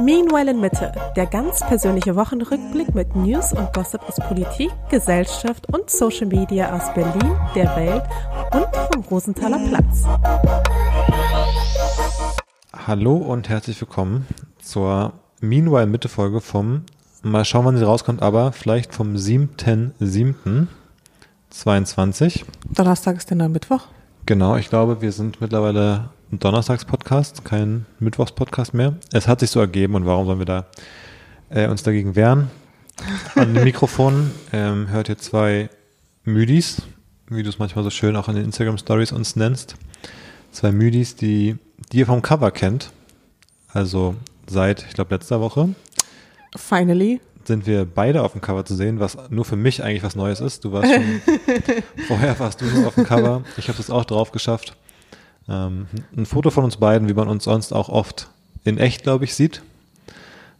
Meanwhile in Mitte, der ganz persönliche Wochenrückblick mit News und Gossip aus Politik, Gesellschaft und Social Media aus Berlin, der Welt und vom Rosenthaler Platz. Hallo und herzlich willkommen zur Meanwhile Mitte Folge vom, mal schauen, wann sie rauskommt, aber vielleicht vom 7.7.22. Donnerstag ist der neue Mittwoch. Genau, ich glaube, wir sind mittlerweile ein Donnerstags-Podcast, kein Mittwochs-Podcast mehr. Es hat sich so ergeben und warum sollen wir da äh, uns dagegen wehren? An den Mikrofonen ähm, hört ihr zwei Müdis, wie du es manchmal so schön auch in den Instagram-Stories uns nennst. Zwei Müdis, die, die ihr vom Cover kennt. Also seit, ich glaube, letzter Woche. Finally. Sind wir beide auf dem Cover zu sehen, was nur für mich eigentlich was Neues ist. Du warst schon, vorher warst du nur auf dem Cover. Ich habe es auch drauf geschafft. Ähm, ein Foto von uns beiden, wie man uns sonst auch oft in echt, glaube ich, sieht.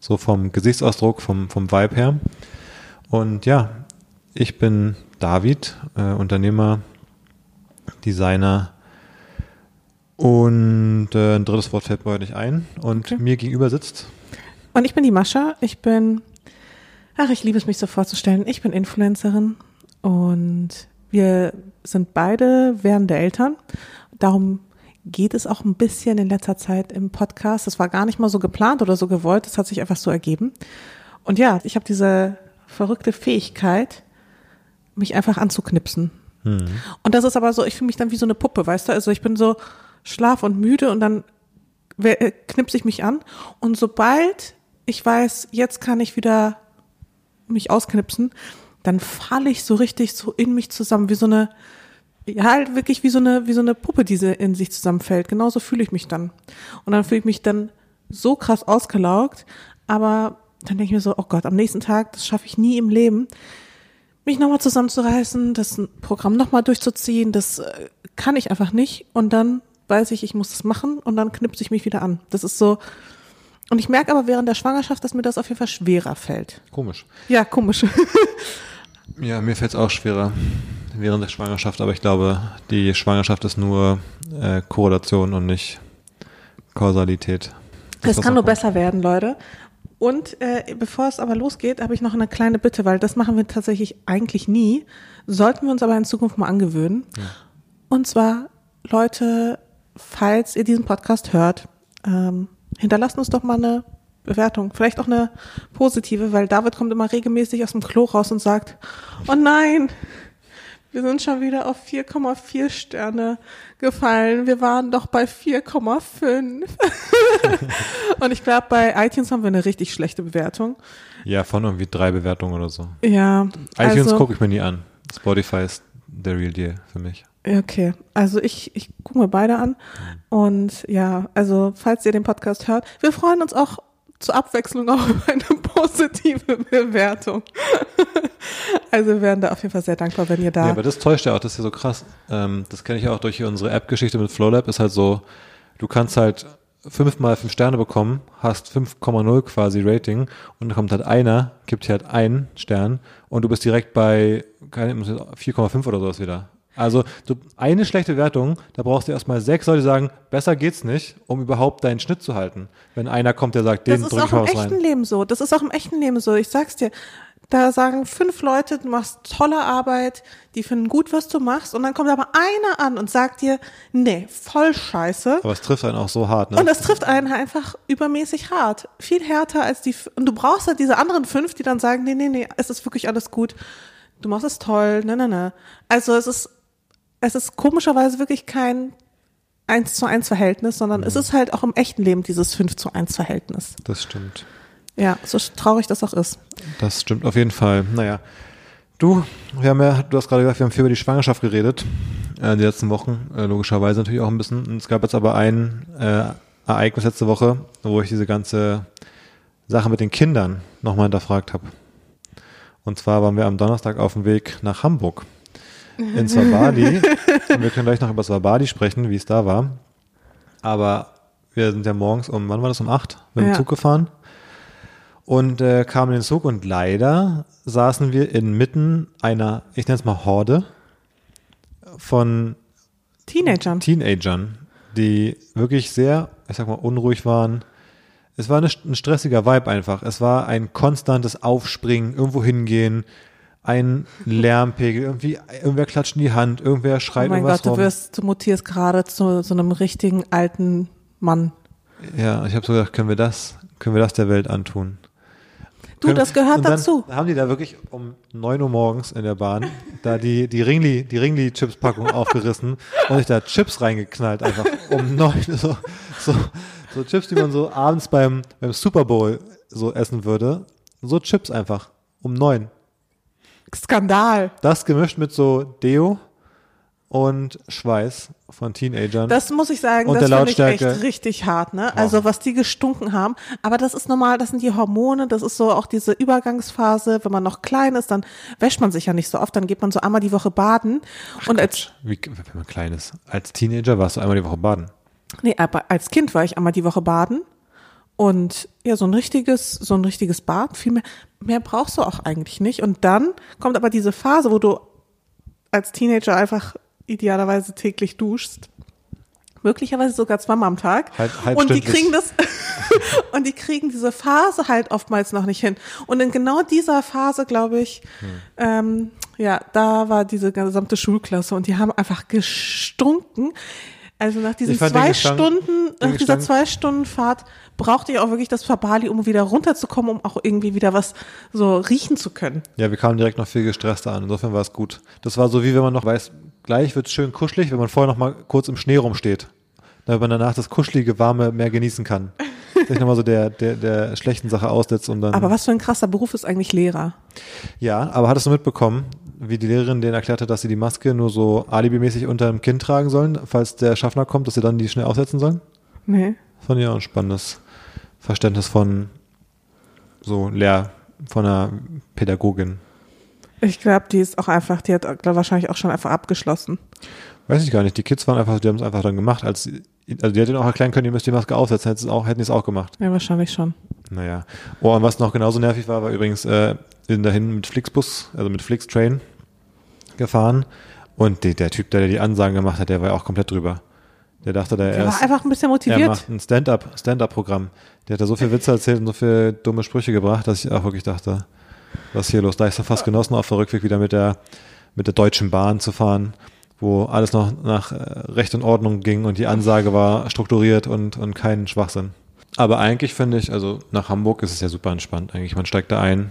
So vom Gesichtsausdruck, vom, vom Vibe her. Und ja, ich bin David, äh, Unternehmer, Designer und äh, ein drittes Wort fällt mir heute nicht ein. Und okay. mir gegenüber sitzt. Und ich bin die Mascha. Ich bin, ach, ich liebe es, mich so vorzustellen. Ich bin Influencerin und wir sind beide werdende Eltern. Darum geht es auch ein bisschen in letzter Zeit im Podcast. Das war gar nicht mal so geplant oder so gewollt. Das hat sich einfach so ergeben. Und ja, ich habe diese verrückte Fähigkeit, mich einfach anzuknipsen. Mhm. Und das ist aber so, ich fühle mich dann wie so eine Puppe, weißt du? Also ich bin so schlaf und müde und dann äh, knipse ich mich an. Und sobald ich weiß, jetzt kann ich wieder mich ausknipsen, dann falle ich so richtig so in mich zusammen, wie so eine, ja, halt wirklich wie so eine, wie so eine Puppe, die in sich zusammenfällt. Genauso fühle ich mich dann. Und dann fühle ich mich dann so krass ausgelaugt, aber dann denke ich mir so, oh Gott, am nächsten Tag, das schaffe ich nie im Leben, mich nochmal zusammenzureißen, das Programm nochmal durchzuziehen, das äh, kann ich einfach nicht. Und dann weiß ich, ich muss das machen und dann knipse ich mich wieder an. Das ist so, und ich merke aber während der Schwangerschaft, dass mir das auf jeden Fall schwerer fällt. Komisch. Ja, komisch. ja, mir fällt es auch schwerer während der Schwangerschaft, aber ich glaube, die Schwangerschaft ist nur äh, Korrelation und nicht Kausalität. Es kann nur besser werden, Leute. Und äh, bevor es aber losgeht, habe ich noch eine kleine Bitte, weil das machen wir tatsächlich eigentlich nie. Sollten wir uns aber in Zukunft mal angewöhnen. Ja. Und zwar, Leute, falls ihr diesen Podcast hört, ähm, hinterlasst uns doch mal eine Bewertung, vielleicht auch eine positive, weil David kommt immer regelmäßig aus dem Klo raus und sagt, oh nein, wir sind schon wieder auf 4,4 Sterne gefallen. Wir waren doch bei 4,5. und ich glaube, bei iTunes haben wir eine richtig schlechte Bewertung. Ja, von irgendwie drei Bewertungen oder so. Ja. iTunes also, gucke ich mir nie an. Spotify ist der Real Deal für mich. Okay, also ich, ich gucke mir beide an. Und ja, also falls ihr den Podcast hört, wir freuen uns auch zur Abwechslung auch eine positive Bewertung. also wir wären da auf jeden Fall sehr dankbar, wenn ihr da. Ja, aber das täuscht ja auch, das ist ja so krass. Ähm, das kenne ich ja auch durch unsere App-Geschichte mit Flowlab, ist halt so, du kannst halt fünfmal fünf Sterne bekommen, hast 5,0 quasi Rating und dann kommt halt einer, gibt dir halt einen Stern und du bist direkt bei 4,5 oder sowas wieder. Also so eine schlechte Wertung, da brauchst du erstmal sechs Leute, die sagen, besser geht's nicht, um überhaupt deinen Schnitt zu halten. Wenn einer kommt, der sagt, den drück ich mal rein. Das ist auch im echten Leben so. Das ist auch im echten Leben so. Ich sag's dir. Da sagen fünf Leute, du machst tolle Arbeit, die finden gut, was du machst, und dann kommt aber einer an und sagt dir, nee, voll scheiße. Aber es trifft einen auch so hart, ne? Und es trifft einen einfach übermäßig hart. Viel härter als die, und du brauchst halt diese anderen fünf, die dann sagen, nee, nee, nee, es ist wirklich alles gut. Du machst es toll, ne, ne, ne. Also es ist es ist komischerweise wirklich kein 1 zu 1 Verhältnis, sondern mhm. es ist halt auch im echten Leben dieses 5 zu 1 Verhältnis. Das stimmt. Ja, so traurig das auch ist. Das stimmt auf jeden Fall. Naja. Du, wir haben ja, du hast gerade gesagt, wir haben viel über die Schwangerschaft geredet, äh, die letzten Wochen, äh, logischerweise natürlich auch ein bisschen. Es gab jetzt aber ein äh, Ereignis letzte Woche, wo ich diese ganze Sache mit den Kindern nochmal hinterfragt habe. Und zwar waren wir am Donnerstag auf dem Weg nach Hamburg in Swabadi. und wir können gleich noch über Swabadi sprechen, wie es da war. Aber wir sind ja morgens um, wann war das, um acht mit dem ja. Zug gefahren und äh, kamen in den Zug und leider saßen wir inmitten einer, ich nenne es mal Horde von Teenagern. Teenagern, die wirklich sehr, ich sag mal, unruhig waren, Es war eine, ein stressiger Vibe einfach. Es war ein konstantes Aufspringen, irgendwo hingehen, ein Lärmpegel, irgendwie, irgendwer klatscht in die Hand, irgendwer schreit oh mein irgendwas Gott, du rum. wirst, du mutierst gerade zu so einem richtigen alten Mann. Ja, ich habe so gedacht, können wir das, können wir das der Welt antun? Du, Können- das gehört dazu. Haben die da wirklich um 9 Uhr morgens in der Bahn da die, die Ringli, die Ringli-Chips-Packung aufgerissen und sich da Chips reingeknallt einfach um 9 Uhr. So, so, so Chips, die man so abends beim, beim Super Bowl so essen würde. So Chips einfach um 9. Skandal. Das gemischt mit so Deo und Schweiß von Teenagern. Das muss ich sagen, Und das finde ich echt richtig hart, ne? Also was die gestunken haben. Aber das ist normal, das sind die Hormone, das ist so auch diese Übergangsphase. Wenn man noch klein ist, dann wäscht man sich ja nicht so oft, dann geht man so einmal die Woche baden. Und als, Wie, wenn man klein ist. Als Teenager warst du einmal die Woche baden. nee, aber als Kind war ich einmal die Woche baden. Und ja, so ein richtiges, so ein richtiges Bad, viel mehr, mehr brauchst du auch eigentlich nicht. Und dann kommt aber diese Phase, wo du als Teenager einfach idealerweise täglich duschst. Möglicherweise sogar zweimal am Tag. Halb- und die kriegen das, und die kriegen diese Phase halt oftmals noch nicht hin. Und in genau dieser Phase, glaube ich, Hm. ähm, ja, da war diese gesamte Schulklasse und die haben einfach gestunken. Also nach diesen zwei Gestank- Stunden, den nach dieser zwei Stunden Fahrt brauchte ich auch wirklich das Fabali, um wieder runterzukommen, um auch irgendwie wieder was so riechen zu können. Ja, wir kamen direkt noch viel gestresster an. Insofern war es gut. Das war so, wie wenn man noch weiß, gleich wird es schön kuschelig, wenn man vorher noch mal kurz im Schnee rumsteht. Damit man danach das kuschelige, warme mehr genießen kann. Sich nochmal so der, der, der schlechten Sache aussetzt und dann. Aber was für ein krasser Beruf ist eigentlich Lehrer? ja, aber hattest du mitbekommen, wie die Lehrerin denen erklärt hat, dass sie die Maske nur so alibimäßig unter dem Kinn tragen sollen, falls der Schaffner kommt, dass sie dann die schnell aufsetzen sollen? Nee. Fand ich auch ein spannendes Verständnis von so Lehr, von einer Pädagogin. Ich glaube, die ist auch einfach, die hat glaub, wahrscheinlich auch schon einfach abgeschlossen. Weiß ich gar nicht. Die Kids waren einfach, die haben es einfach dann gemacht. Als, sie- also die hätten auch erklären können, ihr müsst die Maske aufsetzen, hätten auch, hätten die es auch gemacht. Ja, wahrscheinlich schon. Naja. Oh, und was noch genauso nervig war, war übrigens, äh, wir sind dahin mit Flixbus, also mit Flixtrain gefahren. Und die, der Typ, der die Ansagen gemacht hat, der war ja auch komplett drüber. Der dachte, der, Der er, war ist, einfach ein bisschen er motiviert. macht ein Stand-up, Stand-up-Programm. Der hat da so viel Witze erzählt und so viele dumme Sprüche gebracht, dass ich auch wirklich dachte, was ist hier los? Da ich so fast genossen, auf der Rückweg wieder mit der, mit der Deutschen Bahn zu fahren, wo alles noch nach äh, Recht und Ordnung ging und die Ansage war strukturiert und, und kein Schwachsinn. Aber eigentlich finde ich, also nach Hamburg ist es ja super entspannt eigentlich. Man steigt da ein,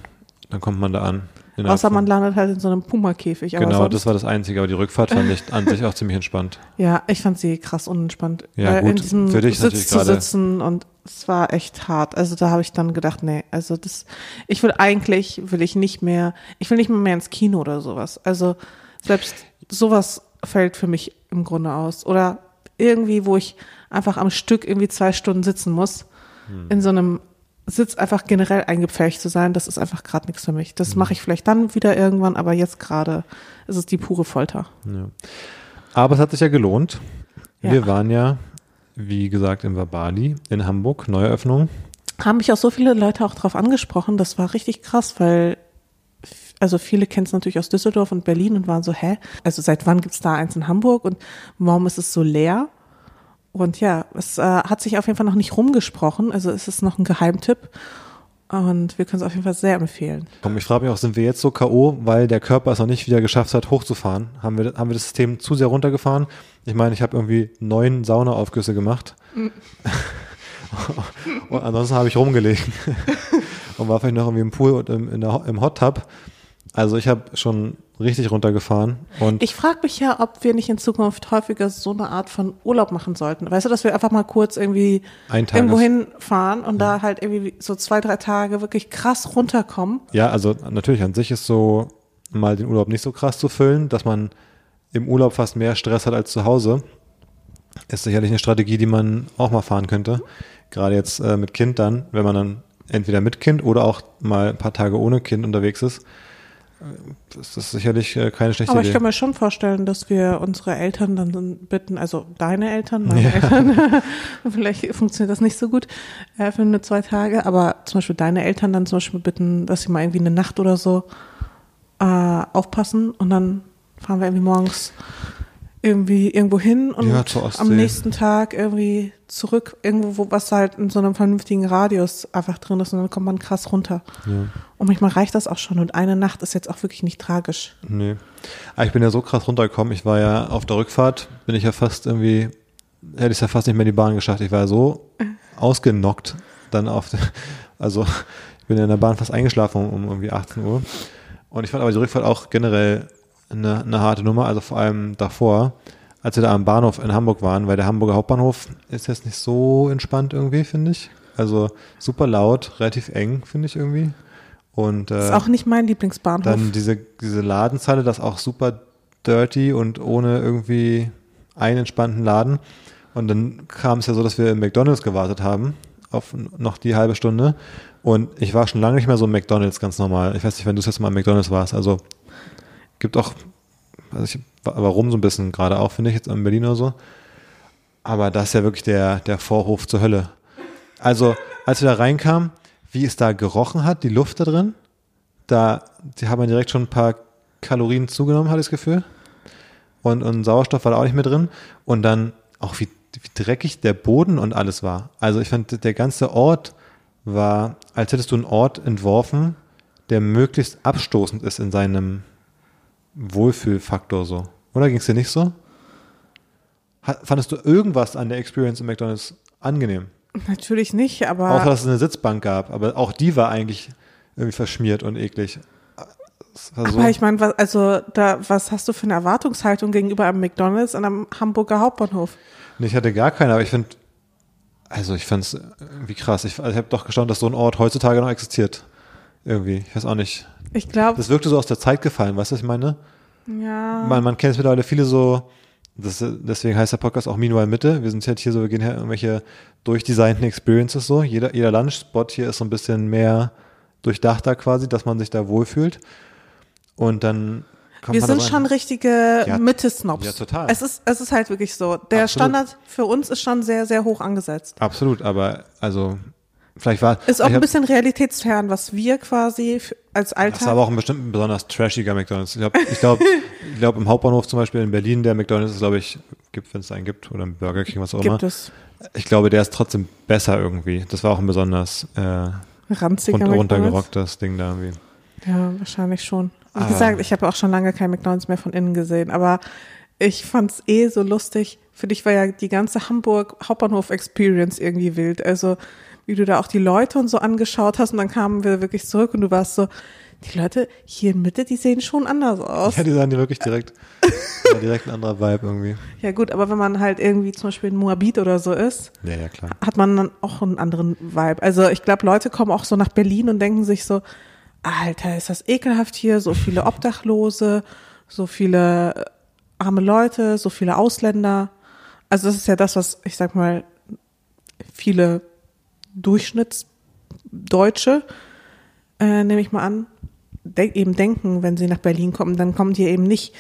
dann kommt man da an. Außer man landet halt in so einem Puma-Käfig. Genau, das war das Einzige, aber die Rückfahrt fand ich an sich auch ziemlich entspannt. Ja, ich fand sie krass unentspannt. Ja, Weil gut, in diesem für dich Sitz natürlich zu sitzen und es war echt hart. Also da habe ich dann gedacht, nee, also das, ich will eigentlich, will ich nicht mehr, ich will nicht mehr, mehr ins Kino oder sowas. Also selbst sowas fällt für mich im Grunde aus. Oder irgendwie, wo ich einfach am Stück irgendwie zwei Stunden sitzen muss, Hm. in so einem Sitz einfach generell eingepfercht zu sein, das ist einfach gerade nichts für mich. Hm. Das mache ich vielleicht dann wieder irgendwann, aber jetzt gerade ist es die pure Folter. Ja. Aber es hat sich ja gelohnt. Ja. Wir waren ja, wie gesagt, im Verbali in Hamburg, Neueröffnung. haben mich auch so viele Leute auch drauf angesprochen. Das war richtig krass, weil also viele kennen es natürlich aus Düsseldorf und Berlin und waren so, hä? Also seit wann gibt's da eins in Hamburg und warum ist es so leer? Und ja, es äh, hat sich auf jeden Fall noch nicht rumgesprochen. Also es ist noch ein Geheimtipp. Und wir können es auf jeden Fall sehr empfehlen. Komm, ich frage mich auch, sind wir jetzt so K.O., weil der Körper es noch nicht wieder geschafft hat, hochzufahren? Haben wir, haben wir das System zu sehr runtergefahren? Ich meine, ich habe irgendwie neun Saunaaufgüsse gemacht. und ansonsten habe ich rumgelegen. und war vielleicht noch irgendwie im Pool und im, der, im Hot Tub. Also ich habe schon richtig runtergefahren. Und Ich frage mich ja, ob wir nicht in Zukunft häufiger so eine Art von Urlaub machen sollten. Weißt du, dass wir einfach mal kurz irgendwie irgendwo hinfahren und da halt irgendwie so zwei, drei Tage wirklich krass runterkommen. Ja, also natürlich an sich ist so mal den Urlaub nicht so krass zu füllen, dass man im Urlaub fast mehr Stress hat als zu Hause. Ist sicherlich eine Strategie, die man auch mal fahren könnte. Gerade jetzt äh, mit Kind dann, wenn man dann entweder mit Kind oder auch mal ein paar Tage ohne Kind unterwegs ist. Das ist sicherlich äh, keine schlechte Aber ich Idee. kann mir schon vorstellen, dass wir unsere Eltern dann bitten, also deine Eltern, meine Eltern, vielleicht funktioniert das nicht so gut äh, für nur zwei Tage, aber zum Beispiel deine Eltern dann zum Beispiel bitten, dass sie mal irgendwie eine Nacht oder so äh, aufpassen und dann fahren wir irgendwie morgens irgendwie irgendwo hin und Ja, am nächsten Tag irgendwie zurück, irgendwo, wo, was halt in so einem vernünftigen Radius einfach drin ist und dann kommt man krass runter. Ja. Und manchmal reicht das auch schon und eine Nacht ist jetzt auch wirklich nicht tragisch. Nee. Aber ich bin ja so krass runtergekommen. Ich war ja auf der Rückfahrt, bin ich ja fast irgendwie, hätte ich es ja fast nicht mehr in die Bahn geschafft. Ich war ja so ausgenockt dann auf, der, also ich bin ja in der Bahn fast eingeschlafen um, um irgendwie 18 Uhr. Und ich fand aber die Rückfahrt auch generell eine, eine harte Nummer, also vor allem davor, als wir da am Bahnhof in Hamburg waren, weil der Hamburger Hauptbahnhof ist jetzt nicht so entspannt irgendwie, finde ich. Also super laut, relativ eng, finde ich irgendwie. Und äh, Ist auch nicht mein Lieblingsbahnhof. dann diese, diese Ladenzeile, das auch super dirty und ohne irgendwie einen entspannten Laden. Und dann kam es ja so, dass wir im McDonalds gewartet haben, auf noch die halbe Stunde. Und ich war schon lange nicht mehr so im McDonalds ganz normal. Ich weiß nicht, wenn du das jetzt mal im McDonalds warst. Also gibt auch, also ich, warum so ein bisschen gerade auch, finde ich, jetzt in Berlin oder so. Aber das ist ja wirklich der, der Vorhof zur Hölle. Also, als wir da reinkamen, wie es da gerochen hat, die Luft da drin, da, die haben direkt schon ein paar Kalorien zugenommen, hatte ich das Gefühl. Und, und Sauerstoff war da auch nicht mehr drin. Und dann auch wie, wie dreckig der Boden und alles war. Also ich fand, der ganze Ort war, als hättest du einen Ort entworfen, der möglichst abstoßend ist in seinem Wohlfühlfaktor so. Oder ging es dir nicht so? Ha- Fandest du irgendwas an der Experience im McDonalds angenehm? Natürlich nicht, aber Außer, dass es eine Sitzbank gab. Aber auch die war eigentlich irgendwie verschmiert und eklig. So- Aber ich meine, was, also da, was hast du für eine Erwartungshaltung gegenüber einem McDonalds und einem Hamburger Hauptbahnhof? Nee, ich hatte gar keine, aber ich finde, also ich fand es irgendwie krass. Ich, also ich habe doch gestaunt, dass so ein Ort heutzutage noch existiert. Irgendwie. Ich weiß auch nicht. Ich glaube, Das wirkte so aus der Zeit gefallen, weißt du, was ich meine? ja. Man, man kennt es mittlerweile viele so, das, deswegen heißt der Podcast auch Meanwhile Mitte. Wir sind halt hier so, wir gehen hier irgendwelche durchdesignten Experiences so. Jeder, jeder Lunchspot hier ist so ein bisschen mehr durchdachter quasi, dass man sich da wohlfühlt. Und dann Wir sind rein. schon richtige Ja, Mitte-Snobs. ja, total. Es ist, es ist halt wirklich so. Der Absolut. Standard für uns ist schon sehr, sehr hoch angesetzt. Absolut, aber also vielleicht war Ist auch ein bisschen realitätsfern, was wir quasi als Das war Alltag. aber auch ein bestimmt ein besonders trashiger McDonalds. Ich glaube, ich glaube, ich glaube im Hauptbahnhof zum Beispiel in Berlin, der McDonalds ist, glaube ich, gibt, wenn es einen gibt, oder ein Burger King, was auch immer. gibt es Ich glaube, der ist trotzdem besser irgendwie. Das war auch ein besonders äh, ranziger rund, runtergerocktes Ding da irgendwie. Ja, wahrscheinlich schon. Wie Ah. gesagt, ich habe auch schon lange kein McDonalds mehr von innen gesehen, aber ich fand's eh so lustig. Für dich war ja die ganze Hamburg Hauptbahnhof Experience irgendwie wild. Also wie du da auch die Leute und so angeschaut hast und dann kamen wir wirklich zurück und du warst so, die Leute hier in Mitte, die sehen schon anders aus. Ja, die sahen die wirklich direkt, war direkt ein anderer Vibe irgendwie. Ja gut, aber wenn man halt irgendwie zum Beispiel in Moabit oder so ist, Ja, ja, klar. hat man dann auch einen anderen Vibe. Also ich glaube, Leute kommen auch so nach Berlin und denken sich so, Alter, ist das ekelhaft hier, so viele Obdachlose, so viele äh, arme Leute, so viele Ausländer. Also das ist ja das, was ich sag mal, viele Durchschnittsdeutsche, äh, nehme ich mal an, denk, eben denken, wenn sie nach Berlin kommen, dann kommen die eben nicht,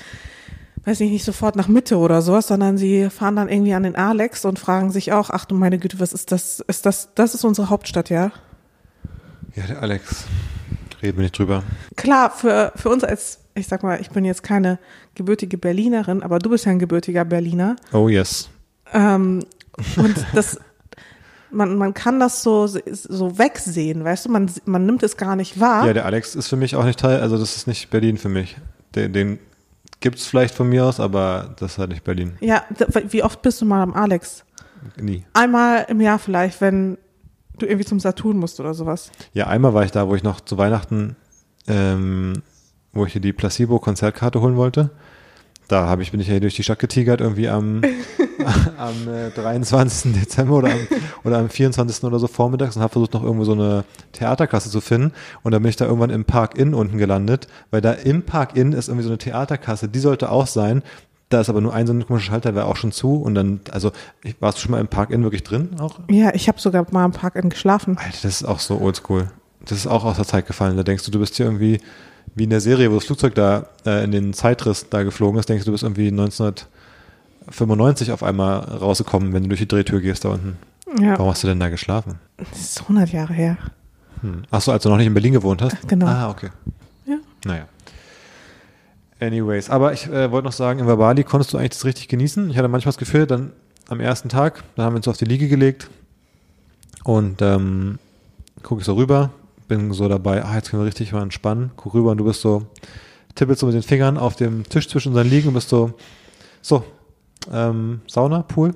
weiß ich nicht sofort nach Mitte oder sowas, sondern sie fahren dann irgendwie an den Alex und fragen sich auch, ach du meine Güte, was ist das? Ist das, das ist unsere Hauptstadt, ja? Ja, der Alex. Reden wir nicht drüber. Klar, für, für uns als, ich sag mal, ich bin jetzt keine gebürtige Berlinerin, aber du bist ja ein gebürtiger Berliner. Oh yes. Ähm, und das, man, man kann das so, so wegsehen, weißt du, man, man nimmt es gar nicht wahr. Ja, der Alex ist für mich auch nicht Teil, also das ist nicht Berlin für mich. Den, den gibt's vielleicht von mir aus, aber das ist halt nicht Berlin. Ja, wie oft bist du mal am Alex? Nie. Einmal im Jahr vielleicht, wenn du irgendwie zum Saturn musst oder sowas. Ja, einmal war ich da, wo ich noch zu Weihnachten, ähm, wo ich hier die Placebo-Konzertkarte holen wollte. Da ich, bin ich ja hier durch die Stadt getigert, irgendwie am, am äh, 23. Dezember oder am, oder am 24. oder so vormittags und habe versucht, noch irgendwo so eine Theaterkasse zu finden. Und dann bin ich da irgendwann im Park Inn unten gelandet, weil da im Park Inn ist irgendwie so eine Theaterkasse, die sollte auch sein. Da ist aber nur ein so ein komischer Schalter, der war auch schon zu. Und dann, also, ich, warst du schon mal im Park Inn wirklich drin auch? Ja, ich habe sogar mal im Park in geschlafen. Alter, das ist auch so oldschool. Das ist auch aus der Zeit gefallen. Da denkst du, du bist hier irgendwie wie in der Serie, wo das Flugzeug da äh, in den Zeitriss da geflogen ist, denkst du, du bist irgendwie 1995 auf einmal rausgekommen, wenn du durch die Drehtür gehst da unten. Ja, Warum hast du denn da geschlafen? das ist 100 Jahre her. Hm. Ach so, als du noch nicht in Berlin gewohnt hast? Genau. Ah, okay. Ja. Naja. Anyways, aber ich äh, wollte noch sagen, in Bali konntest du eigentlich das richtig genießen. Ich hatte manchmal das Gefühl, dann am ersten Tag, da haben wir uns auf die Liege gelegt und ähm, gucke ich so rüber, bin so dabei, ah, jetzt können wir richtig mal entspannen, guck rüber und du bist so, tippelst so mit den Fingern auf dem Tisch zwischen unseren Liegen und bist so, so, ähm, Sauna, Pool,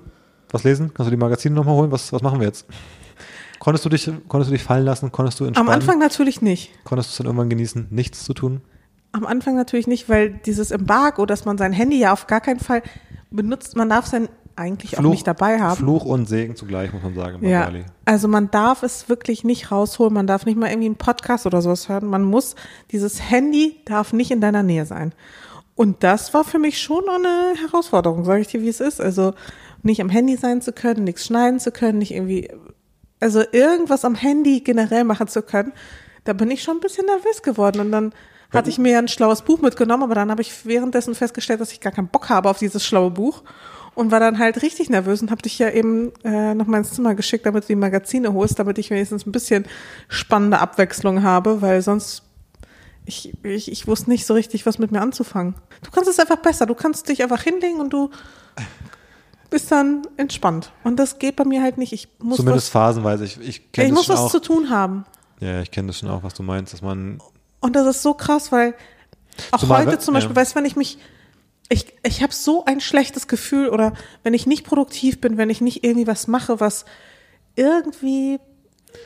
was lesen? Kannst du die Magazine nochmal holen? Was, was machen wir jetzt? Konntest du dich, konntest du dich fallen lassen? Konntest du entspannen? Am Anfang natürlich nicht. Konntest du es dann irgendwann genießen, nichts zu tun? Am Anfang natürlich nicht, weil dieses Embargo, dass man sein Handy ja auf gar keinen Fall benutzt, man darf sein eigentlich Fluch, auch nicht dabei haben. Fluch und Segen zugleich, muss man sagen, Ja, Bali. also man darf es wirklich nicht rausholen, man darf nicht mal irgendwie einen Podcast oder sowas hören. Man muss, dieses Handy darf nicht in deiner Nähe sein. Und das war für mich schon eine Herausforderung, sage ich dir, wie es ist. Also nicht am Handy sein zu können, nichts schneiden zu können, nicht irgendwie, also irgendwas am Handy generell machen zu können, da bin ich schon ein bisschen nervös geworden. Und dann hatte ich mir ein schlaues Buch mitgenommen, aber dann habe ich währenddessen festgestellt, dass ich gar keinen Bock habe auf dieses schlaue Buch und war dann halt richtig nervös und habe dich ja eben äh, noch mal ins Zimmer geschickt, damit du die Magazine holst, damit ich wenigstens ein bisschen spannende Abwechslung habe, weil sonst ich, ich, ich wusste nicht so richtig, was mit mir anzufangen. Du kannst es einfach besser. Du kannst dich einfach hinlegen und du bist dann entspannt. Und das geht bei mir halt nicht. Ich muss Zumindest phasenweise. Ich, ich was, kenne ich muss was auch. zu tun haben. Ja, ich kenne das schon auch, was du meinst, dass man Und das ist so krass, weil auch Zumal heute zum Beispiel, ja. weißt du, wenn ich mich, ich, ich habe so ein schlechtes Gefühl oder wenn ich nicht produktiv bin, wenn ich nicht irgendwie was mache, was irgendwie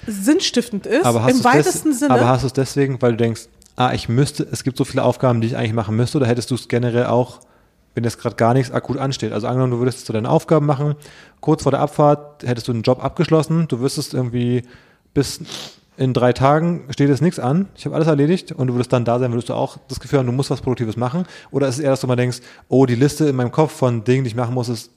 sinnstiftend ist, im weitesten des, Sinne. Aber hast du es deswegen, weil du denkst, ah, ich müsste, es gibt so viele Aufgaben, die ich eigentlich machen müsste, oder hättest du es generell auch, wenn jetzt gerade gar nichts akut ansteht? Also angenommen, du würdest so deine Aufgaben machen, kurz vor der Abfahrt hättest du einen Job abgeschlossen, du wüsstest irgendwie bis in drei Tagen steht jetzt nichts an, ich habe alles erledigt und du würdest dann da sein, würdest du auch das Gefühl haben, du musst was Produktives machen? Oder ist es eher, dass du mal denkst, oh, die Liste in meinem Kopf von Dingen, die ich machen muss, ist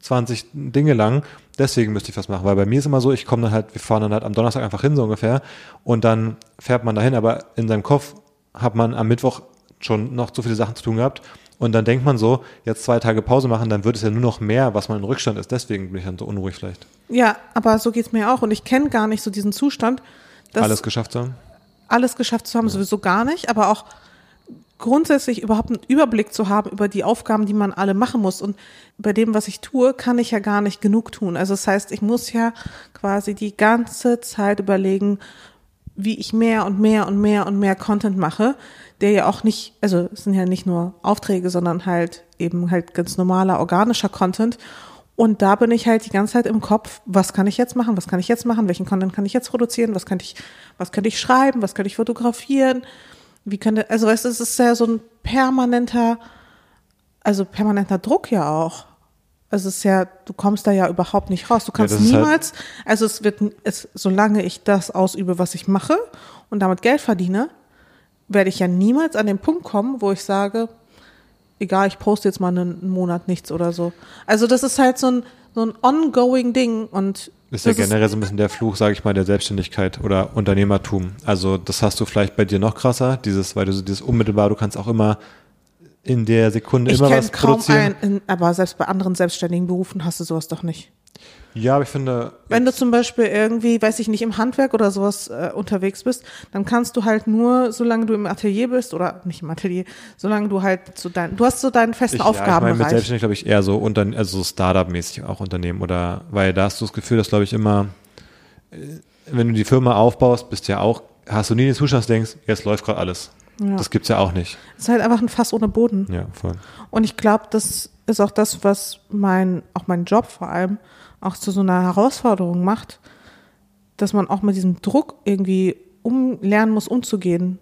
20 Dinge lang, deswegen müsste ich was machen. Weil bei mir ist immer so, ich komme dann halt, wir fahren dann halt am Donnerstag einfach hin, so ungefähr, und dann fährt man dahin, aber in seinem Kopf hat man am Mittwoch schon noch zu viele Sachen zu tun gehabt. Und dann denkt man so, jetzt zwei Tage Pause machen, dann wird es ja nur noch mehr, was man in Rückstand ist. Deswegen bin ich dann so unruhig vielleicht. ja, aber so geht's mir auch. Und ich kenne gar nicht so diesen Zustand, Alles geschafft zu haben. alles geschafft zu haben, sowieso gar nicht, aber auch grundsätzlich überhaupt einen Überblick zu haben über die Aufgaben, die man alle machen muss. Und bei dem, was ich tue, kann ich ja gar nicht genug tun. Also das heißt, ich muss ja quasi die ganze Zeit überlegen, wie ich mehr und mehr und mehr und mehr Content mache, der ja auch nicht, also es sind ja nicht nur Aufträge, sondern halt eben halt ganz normaler organischer Content. Und da bin ich halt die ganze Zeit im Kopf, was kann ich jetzt machen, was kann ich jetzt machen, welchen Content kann ich jetzt produzieren, was kann ich, was könnte ich schreiben, was könnte ich fotografieren, wie könnte, also weißt du, es ist ja so ein permanenter, also permanenter Druck ja auch. Also es ist ja, du kommst da ja überhaupt nicht raus. Du kannst ist halt- niemals, also es wird, es, solange ich das ausübe, was ich mache und damit Geld verdiene, werde ich ja niemals an den Punkt kommen, wo ich sage, egal, ich poste jetzt mal einen, einen Monat nichts oder so. Also das ist halt so ein, so ein ongoing Ding und Ist ja das generell so ein bisschen der Fluch, sage ich mal, der Selbstständigkeit oder Unternehmertum. Also das hast du vielleicht bei dir noch krasser, dieses, weil du so dieses unmittelbar, du kannst auch immer in der Sekunde ich immer was kaum produzieren. einen, in, aber selbst bei anderen selbstständigen Berufen hast du sowas doch nicht. Ja, aber ich finde, Wenn du zum Beispiel irgendwie, weiß ich nicht, im Handwerk oder sowas äh, unterwegs bist, dann kannst du halt nur, solange du im Atelier bist oder nicht im Atelier, solange du halt so dein, du hast so deinen festen ich, ja, ich meine mit selbstständig glaube ich eher so unter, also so Startup-mäßig auch Unternehmen oder weil da hast du das Gefühl, dass glaube ich immer, äh, wenn du die Firma aufbaust, bist du ja auch, hast du nie den Zustand, dass du denkst, jetzt läuft gerade alles. Ja. Das gibt's ja auch nicht. Es ist halt einfach ein Fass ohne Boden. Ja, voll. Und ich glaube, das ist auch das, was mein, auch mein Job vor allem auch zu so einer Herausforderung macht, dass man auch mit diesem Druck irgendwie um, lernen muss, umzugehen.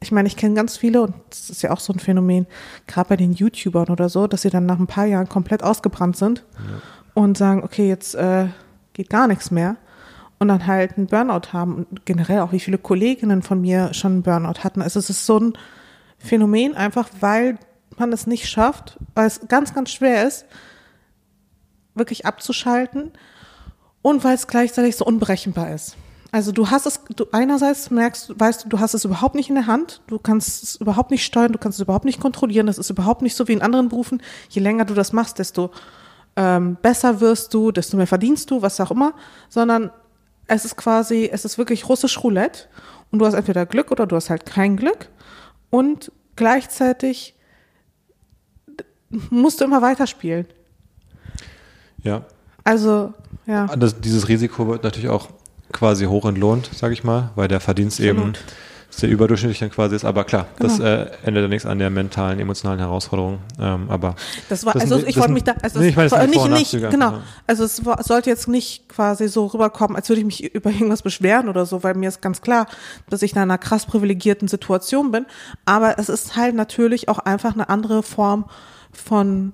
Ich meine, ich kenne ganz viele und das ist ja auch so ein Phänomen, gerade bei den YouTubern oder so, dass sie dann nach ein paar Jahren komplett ausgebrannt sind und sagen, okay, jetzt äh, geht gar nichts mehr und dann halt einen Burnout haben und generell auch wie viele Kolleginnen von mir schon einen Burnout hatten. Also es ist so ein Phänomen einfach, weil man es nicht schafft, weil es ganz, ganz schwer ist, wirklich abzuschalten und weil es gleichzeitig so unberechenbar ist. Also du hast es, du einerseits merkst, weißt du, du hast es überhaupt nicht in der Hand, du kannst es überhaupt nicht steuern, du kannst es überhaupt nicht kontrollieren, das ist überhaupt nicht so wie in anderen Berufen. Je länger du das machst, desto ähm, besser wirst du, desto mehr verdienst du, was auch immer, sondern es ist quasi, es ist wirklich russisch Roulette und du hast entweder Glück oder du hast halt kein Glück und gleichzeitig musst du immer weiterspielen. Ja. Also, ja. Das, dieses Risiko wird natürlich auch quasi hoch entlohnt, sage ich mal, weil der Verdienst eben Absolut. sehr überdurchschnittlich dann quasi ist. Aber klar, das Genau. äh, ändert ja nichts an der mentalen, emotionalen Herausforderung. Ähm, aber Das war, Das also sind- ich das wollte mich da, also nee, ich meine, das nicht, nicht, genau. ja. Also es war, sollte jetzt nicht quasi so rüberkommen, als würde ich mich über irgendwas beschweren oder so, weil mir ist ganz klar, dass ich in einer krass privilegierten Situation bin. Aber es ist halt natürlich auch einfach eine andere Form von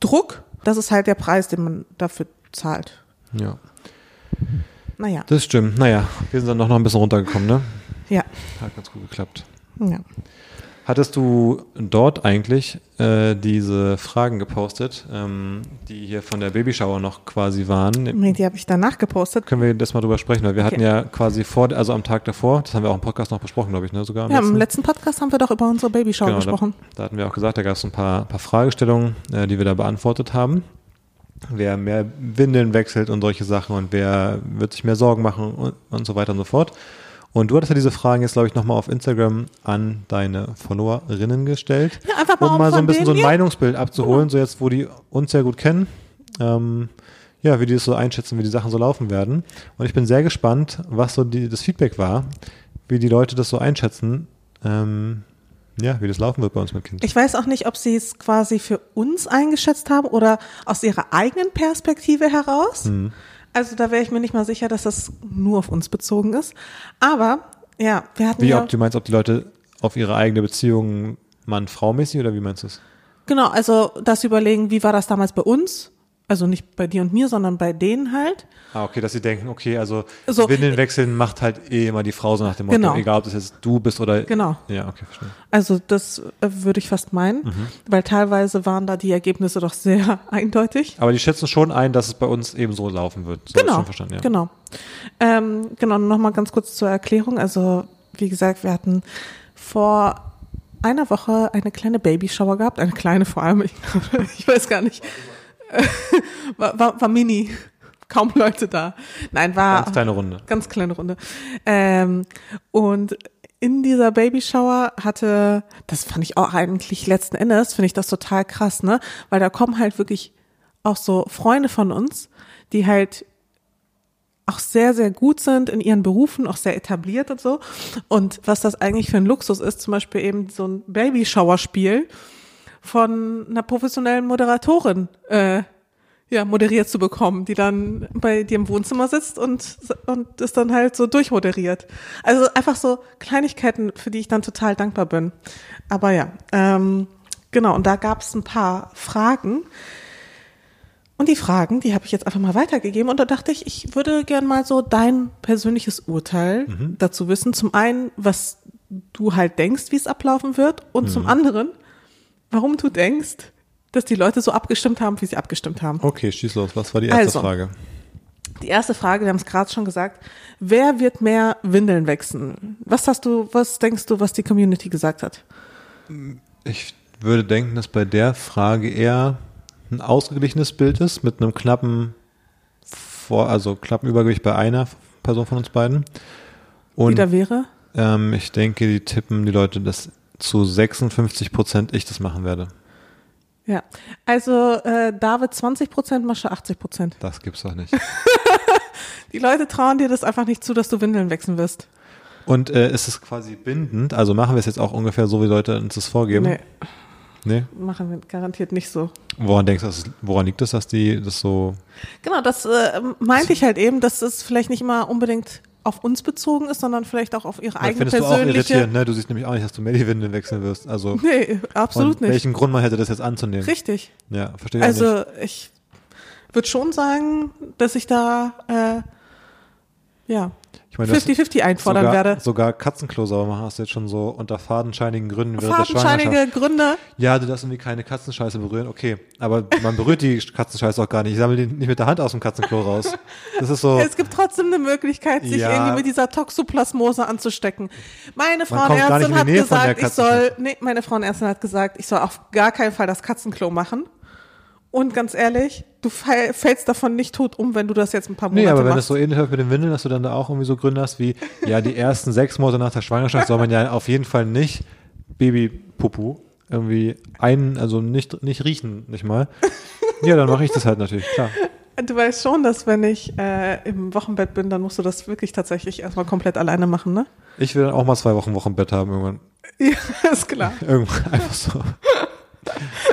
Druck. Das ist halt der Preis, den man dafür zahlt. ja, Naja, das stimmt. Naja, wir sind dann doch noch ein bisschen runtergekommen, ne? ja, Hat ganz gut geklappt. ja. Hattest du dort eigentlich äh, diese Fragen gepostet, ähm, die hier von der Babyshower noch quasi waren? Nee, die habe ich danach gepostet. Können wir das mal drüber sprechen, weil wir hatten Okay. ja quasi vor, also am Tag davor, das haben wir auch im Podcast noch besprochen, glaube ich, ne, sogar. am Ja, im letzten. letzten Podcast haben wir doch über unsere Babyshow Genau, gesprochen. Da, da hatten wir auch gesagt, da gab es ein paar, paar Fragestellungen, äh, die wir da beantwortet haben. Wer mehr Windeln wechselt und solche Sachen und wer wird sich mehr Sorgen machen und, und so weiter und so fort. Und du hattest ja diese Fragen jetzt, glaube ich, nochmal auf Instagram an deine Followerinnen gestellt. Ja, einfach mal um mal so ein bisschen so ein ja. Meinungsbild abzuholen, so jetzt, wo die uns sehr gut kennen. Ähm, ja, wie die das so einschätzen, wie die Sachen so laufen werden. Und ich bin sehr gespannt, was so die, das Feedback war, wie die Leute das so einschätzen, ähm, ja, wie das laufen wird bei uns mit Kind. Ich weiß auch nicht, ob sie es quasi für uns eingeschätzt haben oder aus ihrer eigenen Perspektive heraus. Mhm. Also da wäre ich mir nicht mal sicher, dass das nur auf uns bezogen ist. Aber ja, wir hatten Wie, ja ob du meinst, ob die Leute auf ihre eigene Beziehung Mann-Frau-mäßig oder wie meinst du es? genau, also das überlegen, wie war das damals bei uns? Also nicht bei dir und mir, sondern bei denen halt. Ah, okay, dass sie denken, okay, also So. Windeln wechseln macht halt eh immer die Frau so nach dem Motto, Genau. egal ob das jetzt du bist oder. Genau. Ja, okay, verstehe. Also das äh, würde ich fast meinen, Mhm. weil teilweise waren da die Ergebnisse doch sehr eindeutig. Aber die schätzen schon ein, dass es bei uns eben so laufen wird. So Genau, schon verstanden, ja. genau. Ähm, genau, noch mal ganz kurz zur Erklärung. Also, wie gesagt, wir hatten vor einer Woche eine kleine Babyshower gehabt, eine kleine vor allem, ich, ich weiß gar nicht, war, war, war mini, kaum Leute da. Nein, war Ganz kleine Runde. ganz kleine Runde. Ähm, und in dieser Babyshower hatte, das fand ich auch eigentlich letzten Endes, finde ich das total krass, ne? Weil da kommen halt wirklich auch so Freunde von uns, die halt auch sehr, sehr gut sind in ihren Berufen, auch sehr etabliert und so. Und was das eigentlich für ein Luxus ist, zum Beispiel eben so ein Babyshower-Spiel von einer professionellen Moderatorin äh, ja, moderiert zu bekommen, die dann bei dir im Wohnzimmer sitzt und, und es dann halt so durchmoderiert. Also einfach so Kleinigkeiten, für die ich dann total dankbar bin. Aber ja, ähm, genau, und da gab es ein paar Fragen. Und die Fragen, die habe ich jetzt einfach mal weitergegeben und da dachte ich, ich würde gern mal so dein persönliches Urteil dazu wissen. Zum einen, was du halt denkst, wie es ablaufen wird und zum anderen, warum du denkst, dass die Leute so abgestimmt haben, wie sie abgestimmt haben. Okay, schieß los. Was war die erste Also. Frage? Die erste Frage, wir haben es gerade schon gesagt, wer wird mehr Windeln wechseln? Was hast du, was denkst du, was die Community gesagt hat? Ich würde denken, dass bei der Frage eher ein ausgeglichenes Bild ist mit einem knappen Vor also knappen Übergewicht bei einer Person von uns beiden. Und Wieder wäre? ähm, ich denke, die tippen die Leute, dass zu 56 Prozent ich das machen werde. Ja. Also äh, David 20 Prozent, Mascha 80 Prozent. Das gibt's doch nicht. Die Leute trauen dir das einfach nicht zu, dass du Windeln wechseln wirst. Und äh, ist es quasi bindend? Also machen wir es jetzt auch ungefähr so, wie Leute uns das vorgeben? Nee, Nee? machen wir garantiert nicht so. Woran denkst du, woran liegt es, dass die das so Genau, das äh, meinte ich halt eben, dass es vielleicht nicht immer unbedingt auf uns bezogen ist, sondern vielleicht auch auf ihre Das eigene findest du auch persönliche. irritierend, ne? Du siehst nämlich auch nicht, dass du mehr die Winde wechseln wirst. Also Nee, absolut nicht. welchen Grund man hätte, das jetzt anzunehmen? Richtig. Ja, verstehe ich auch nicht. Also ich würde schon sagen, dass ich da äh, ja Ich meine, du hast 50-50 einfordern sogar, werde. Sogar Katzenklo sauber machen hast du jetzt schon so unter fadenscheinigen Gründen Fadenscheinige. Gründe. Ja, du darfst irgendwie keine Katzenscheiße berühren. Okay, aber man berührt die Katzenscheiße auch gar nicht. Ich sammle die nicht mit der Hand aus dem Katzenklo raus. Das ist so. Es gibt trotzdem eine Möglichkeit, sich Ja. irgendwie mit dieser Toxoplasmose anzustecken. Meine Frauenärztin hat gesagt, ich soll, nee, meine Frauenärztin hat gesagt, ich soll auf gar keinen Fall das Katzenklo machen. Und ganz ehrlich, du fällst davon nicht tot um, wenn du das jetzt ein paar Monate Nee, aber wenn es machst. so ähnlich läuft mit den Windeln, dass du dann da auch irgendwie so Gründe hast wie, ja, die ersten sechs Monate nach der Schwangerschaft soll man ja auf jeden Fall nicht Babypupu irgendwie ein, also nicht, nicht riechen, nicht mal. Ja, dann mache ich das halt natürlich, klar. Du weißt schon, dass wenn ich äh, im Wochenbett bin, dann musst du das wirklich tatsächlich erstmal komplett alleine machen, ne? Ich will dann auch mal zwei Wochen Wochenbett haben irgendwann. Ja, ist klar. Irgendwann einfach so.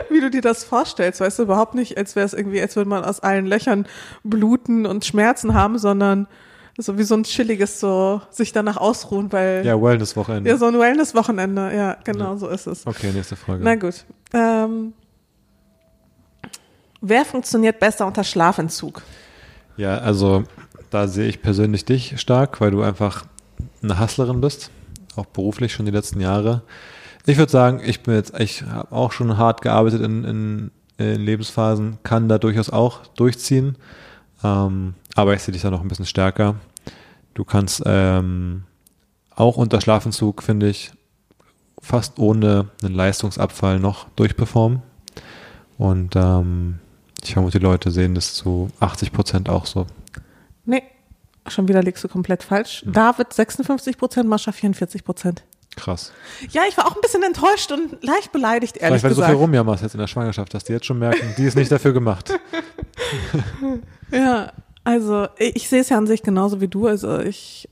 Wie du dir das vorstellst, weißt du, überhaupt nicht, als wäre es irgendwie, als würde man aus allen Löchern bluten und Schmerzen haben, sondern so wie so ein chilliges, so sich danach ausruhen, weil. Ja, Wellness-Wochenende. Ja, so ein Wellness-Wochenende, ja, genau, Ja. so ist es. Okay, nächste Frage. Na gut. Ähm, wer funktioniert besser unter Schlafentzug? Ja, also da sehe ich persönlich dich stark, weil du einfach eine Hustlerin bist, auch beruflich schon die letzten Jahre. Ich würde sagen, ich bin jetzt, ich habe auch schon hart gearbeitet in, in, in Lebensphasen, kann da durchaus auch durchziehen, ähm, aber ich sehe dich da noch ein bisschen stärker. Du kannst ähm, auch unter Schlafentzug, finde ich, fast ohne einen Leistungsabfall noch durchperformen. Und ähm, ich vermute, die Leute sehen das zu 80 Prozent auch so. Nee, schon wieder liegst du komplett falsch. Hm. David 56 Prozent, Mascha 44 Prozent. Krass. Ja, ich war auch ein bisschen enttäuscht und leicht beleidigt, ehrlich Vielleicht, weil du so viel rumjammerst jetzt in der Schwangerschaft, dass die jetzt schon merken, die ist nicht dafür gemacht. Ja, also ich, ich sehe es ja an sich genauso wie du. Also ich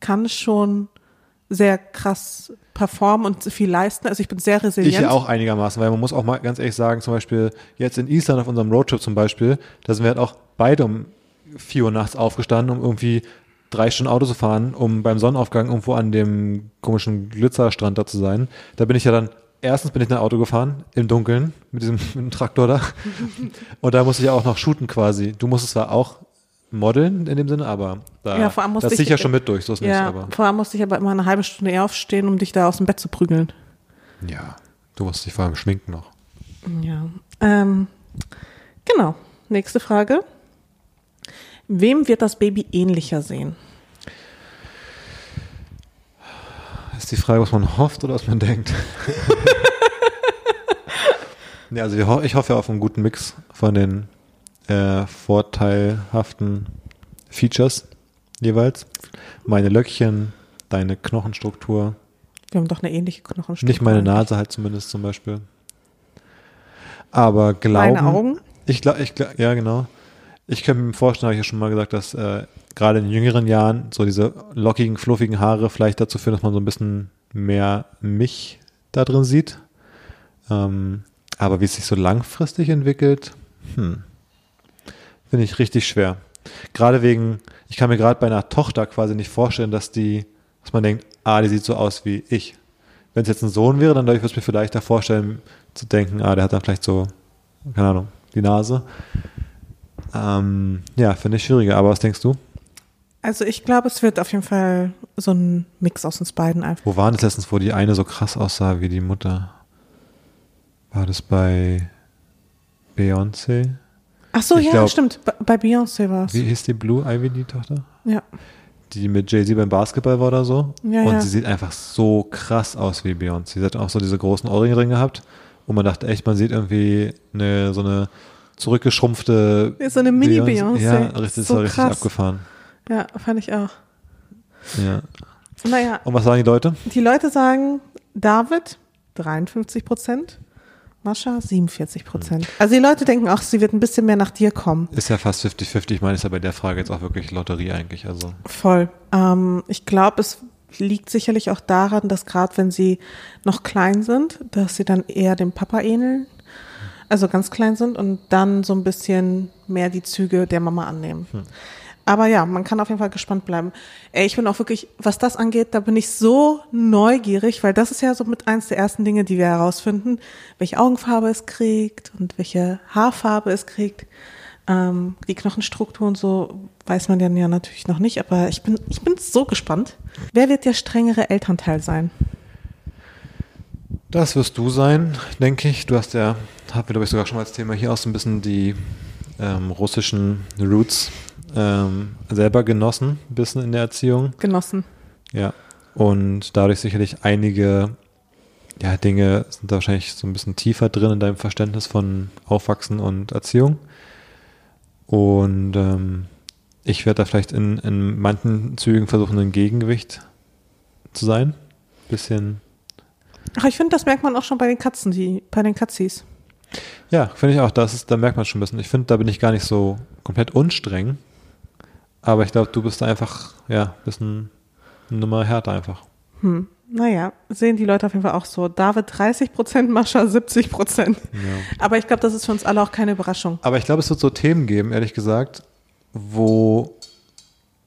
kann schon sehr krass performen und viel leisten. Also ich bin sehr resilient. Ich ja auch einigermaßen, weil man muss auch mal ganz ehrlich sagen, zum Beispiel jetzt in Island auf unserem Roadtrip zum Beispiel, da sind wir halt auch beide um 4 Uhr nachts aufgestanden, um irgendwie drei Stunden Auto zu fahren, um beim Sonnenaufgang irgendwo an dem komischen Glitzerstrand da zu sein. Da bin ich ja dann, erstens bin ich in ein Auto gefahren, im Dunkeln, mit diesem mit dem Traktor da. Und da musste ich ja auch noch shooten quasi. Du musstest zwar auch modeln in dem Sinne, aber da, Ja, vor allem musste das ziehe ich ja schon mit durch, so ist nicht, ja, aber vor allem musste ich aber immer eine halbe Stunde eher aufstehen, um dich da aus dem Bett zu prügeln. ja, du musst dich vor allem schminken noch. Ja. Ähm, genau. Nächste Frage. Wem wird das Baby ähnlicher sehen? Ist die Frage, was man hofft oder was man denkt? ja, also ich hoffe ja auf einen guten Mix von den äh, vorteilhaften Features jeweils. Meine Löckchen, deine Knochenstruktur, Wir haben doch eine ähnliche Knochenstruktur. nicht meine Nase halt zumindest zum Beispiel. Aber glauben. Meine Augen? Ich glaube, ich ja genau. Ich könnte mir vorstellen, habe ich ja schon mal gesagt, dass äh, gerade in jüngeren Jahren so diese lockigen, fluffigen Haare vielleicht dazu führen, dass man so ein bisschen mehr mich da drin sieht. Ähm, aber wie es sich so langfristig entwickelt, hm, finde ich richtig schwer. Gerade wegen, ich kann mir gerade bei einer Tochter quasi nicht vorstellen, dass die, dass man denkt, ah, die sieht so aus wie ich. Wenn es jetzt ein Sohn wäre, dann würde ich es mir vielleicht da vorstellen, zu denken, ah, der hat dann vielleicht so, keine Ahnung, die Nase. Ähm, ja, finde ich schwieriger. Aber was denkst du? Also ich glaube, es wird auf jeden Fall so ein Mix aus uns beiden einfach. Wo war das letztens, wo die eine so krass aussah wie die Mutter? War das bei Beyoncé? Ach so, Ich ja, glaub- stimmt. Bei- Beyoncé war es. Wie hieß die Blue Ivy, die Tochter? Ja. Die mit Jay-Z beim Basketball war oder so. Ja, und ja. sie sieht einfach so krass aus wie Beyoncé. Sie hat auch so diese großen Ohrringe gehabt. Und man dachte echt, man sieht irgendwie eine, so eine zurückgeschrumpfte. Ja, so eine Mini-Beyoncé. Ja, richtig, So richtig krass. abgefahren. Ja, fand ich auch. Ja. Naja, Und was sagen die Leute? die Leute sagen David 53 Prozent, Mascha 47 Prozent. Also die Leute denken auch, sie wird ein bisschen mehr nach dir kommen. Ist ja fast 50-50. Ich meine, ist ja bei der Frage jetzt auch wirklich Lotterie eigentlich. Also. Voll. Ähm, ich glaube, es liegt sicherlich auch daran, dass gerade wenn sie noch klein sind, dass sie dann eher dem Papa ähneln, also ganz klein sind und dann so ein bisschen mehr die Züge der Mama annehmen. Aber ja, man kann auf jeden Fall gespannt bleiben. Ey, ich bin auch wirklich, was das angeht, da bin ich so neugierig, weil das ist ja so mit eins der ersten Dinge, die wir herausfinden, welche Augenfarbe es kriegt und welche Haarfarbe es kriegt. Ähm, die Knochenstruktur und so weiß man dann ja natürlich noch nicht, aber ich bin, ich bin so gespannt. Wer wird der strengere Elternteil sein? Das wirst du sein, denke ich. Du hast ja, haben wir glaube ich sogar schon mal als Thema hier auch so ein bisschen die ähm, russischen Roots ähm, selber genossen, ein bisschen in der Erziehung. Genossen. Ja. Und dadurch sicherlich einige ja, Dinge sind da wahrscheinlich so ein bisschen tiefer drin in deinem Verständnis von Aufwachsen und Erziehung. Und ähm, ich werde da vielleicht in, in manchen Zügen versuchen, ein Gegengewicht zu sein. Bisschen Ach, ich finde, das merkt man auch schon bei den Katzen, die, bei den Katzis. Ja, finde ich auch. Das ist, da merkt man schon ein bisschen. Ich finde, da bin ich gar nicht so komplett unstreng. Aber ich glaube, du bist da einfach, ja, ein bisschen eine Nummer härter einfach. Hm. Naja, sehen die Leute auf jeden Fall auch so. David 30 Prozent, Mascha 70 Prozent. Ja. Aber ich glaube, das ist für uns alle auch keine Überraschung. Aber ich glaube, es wird so Themen geben, ehrlich gesagt, wo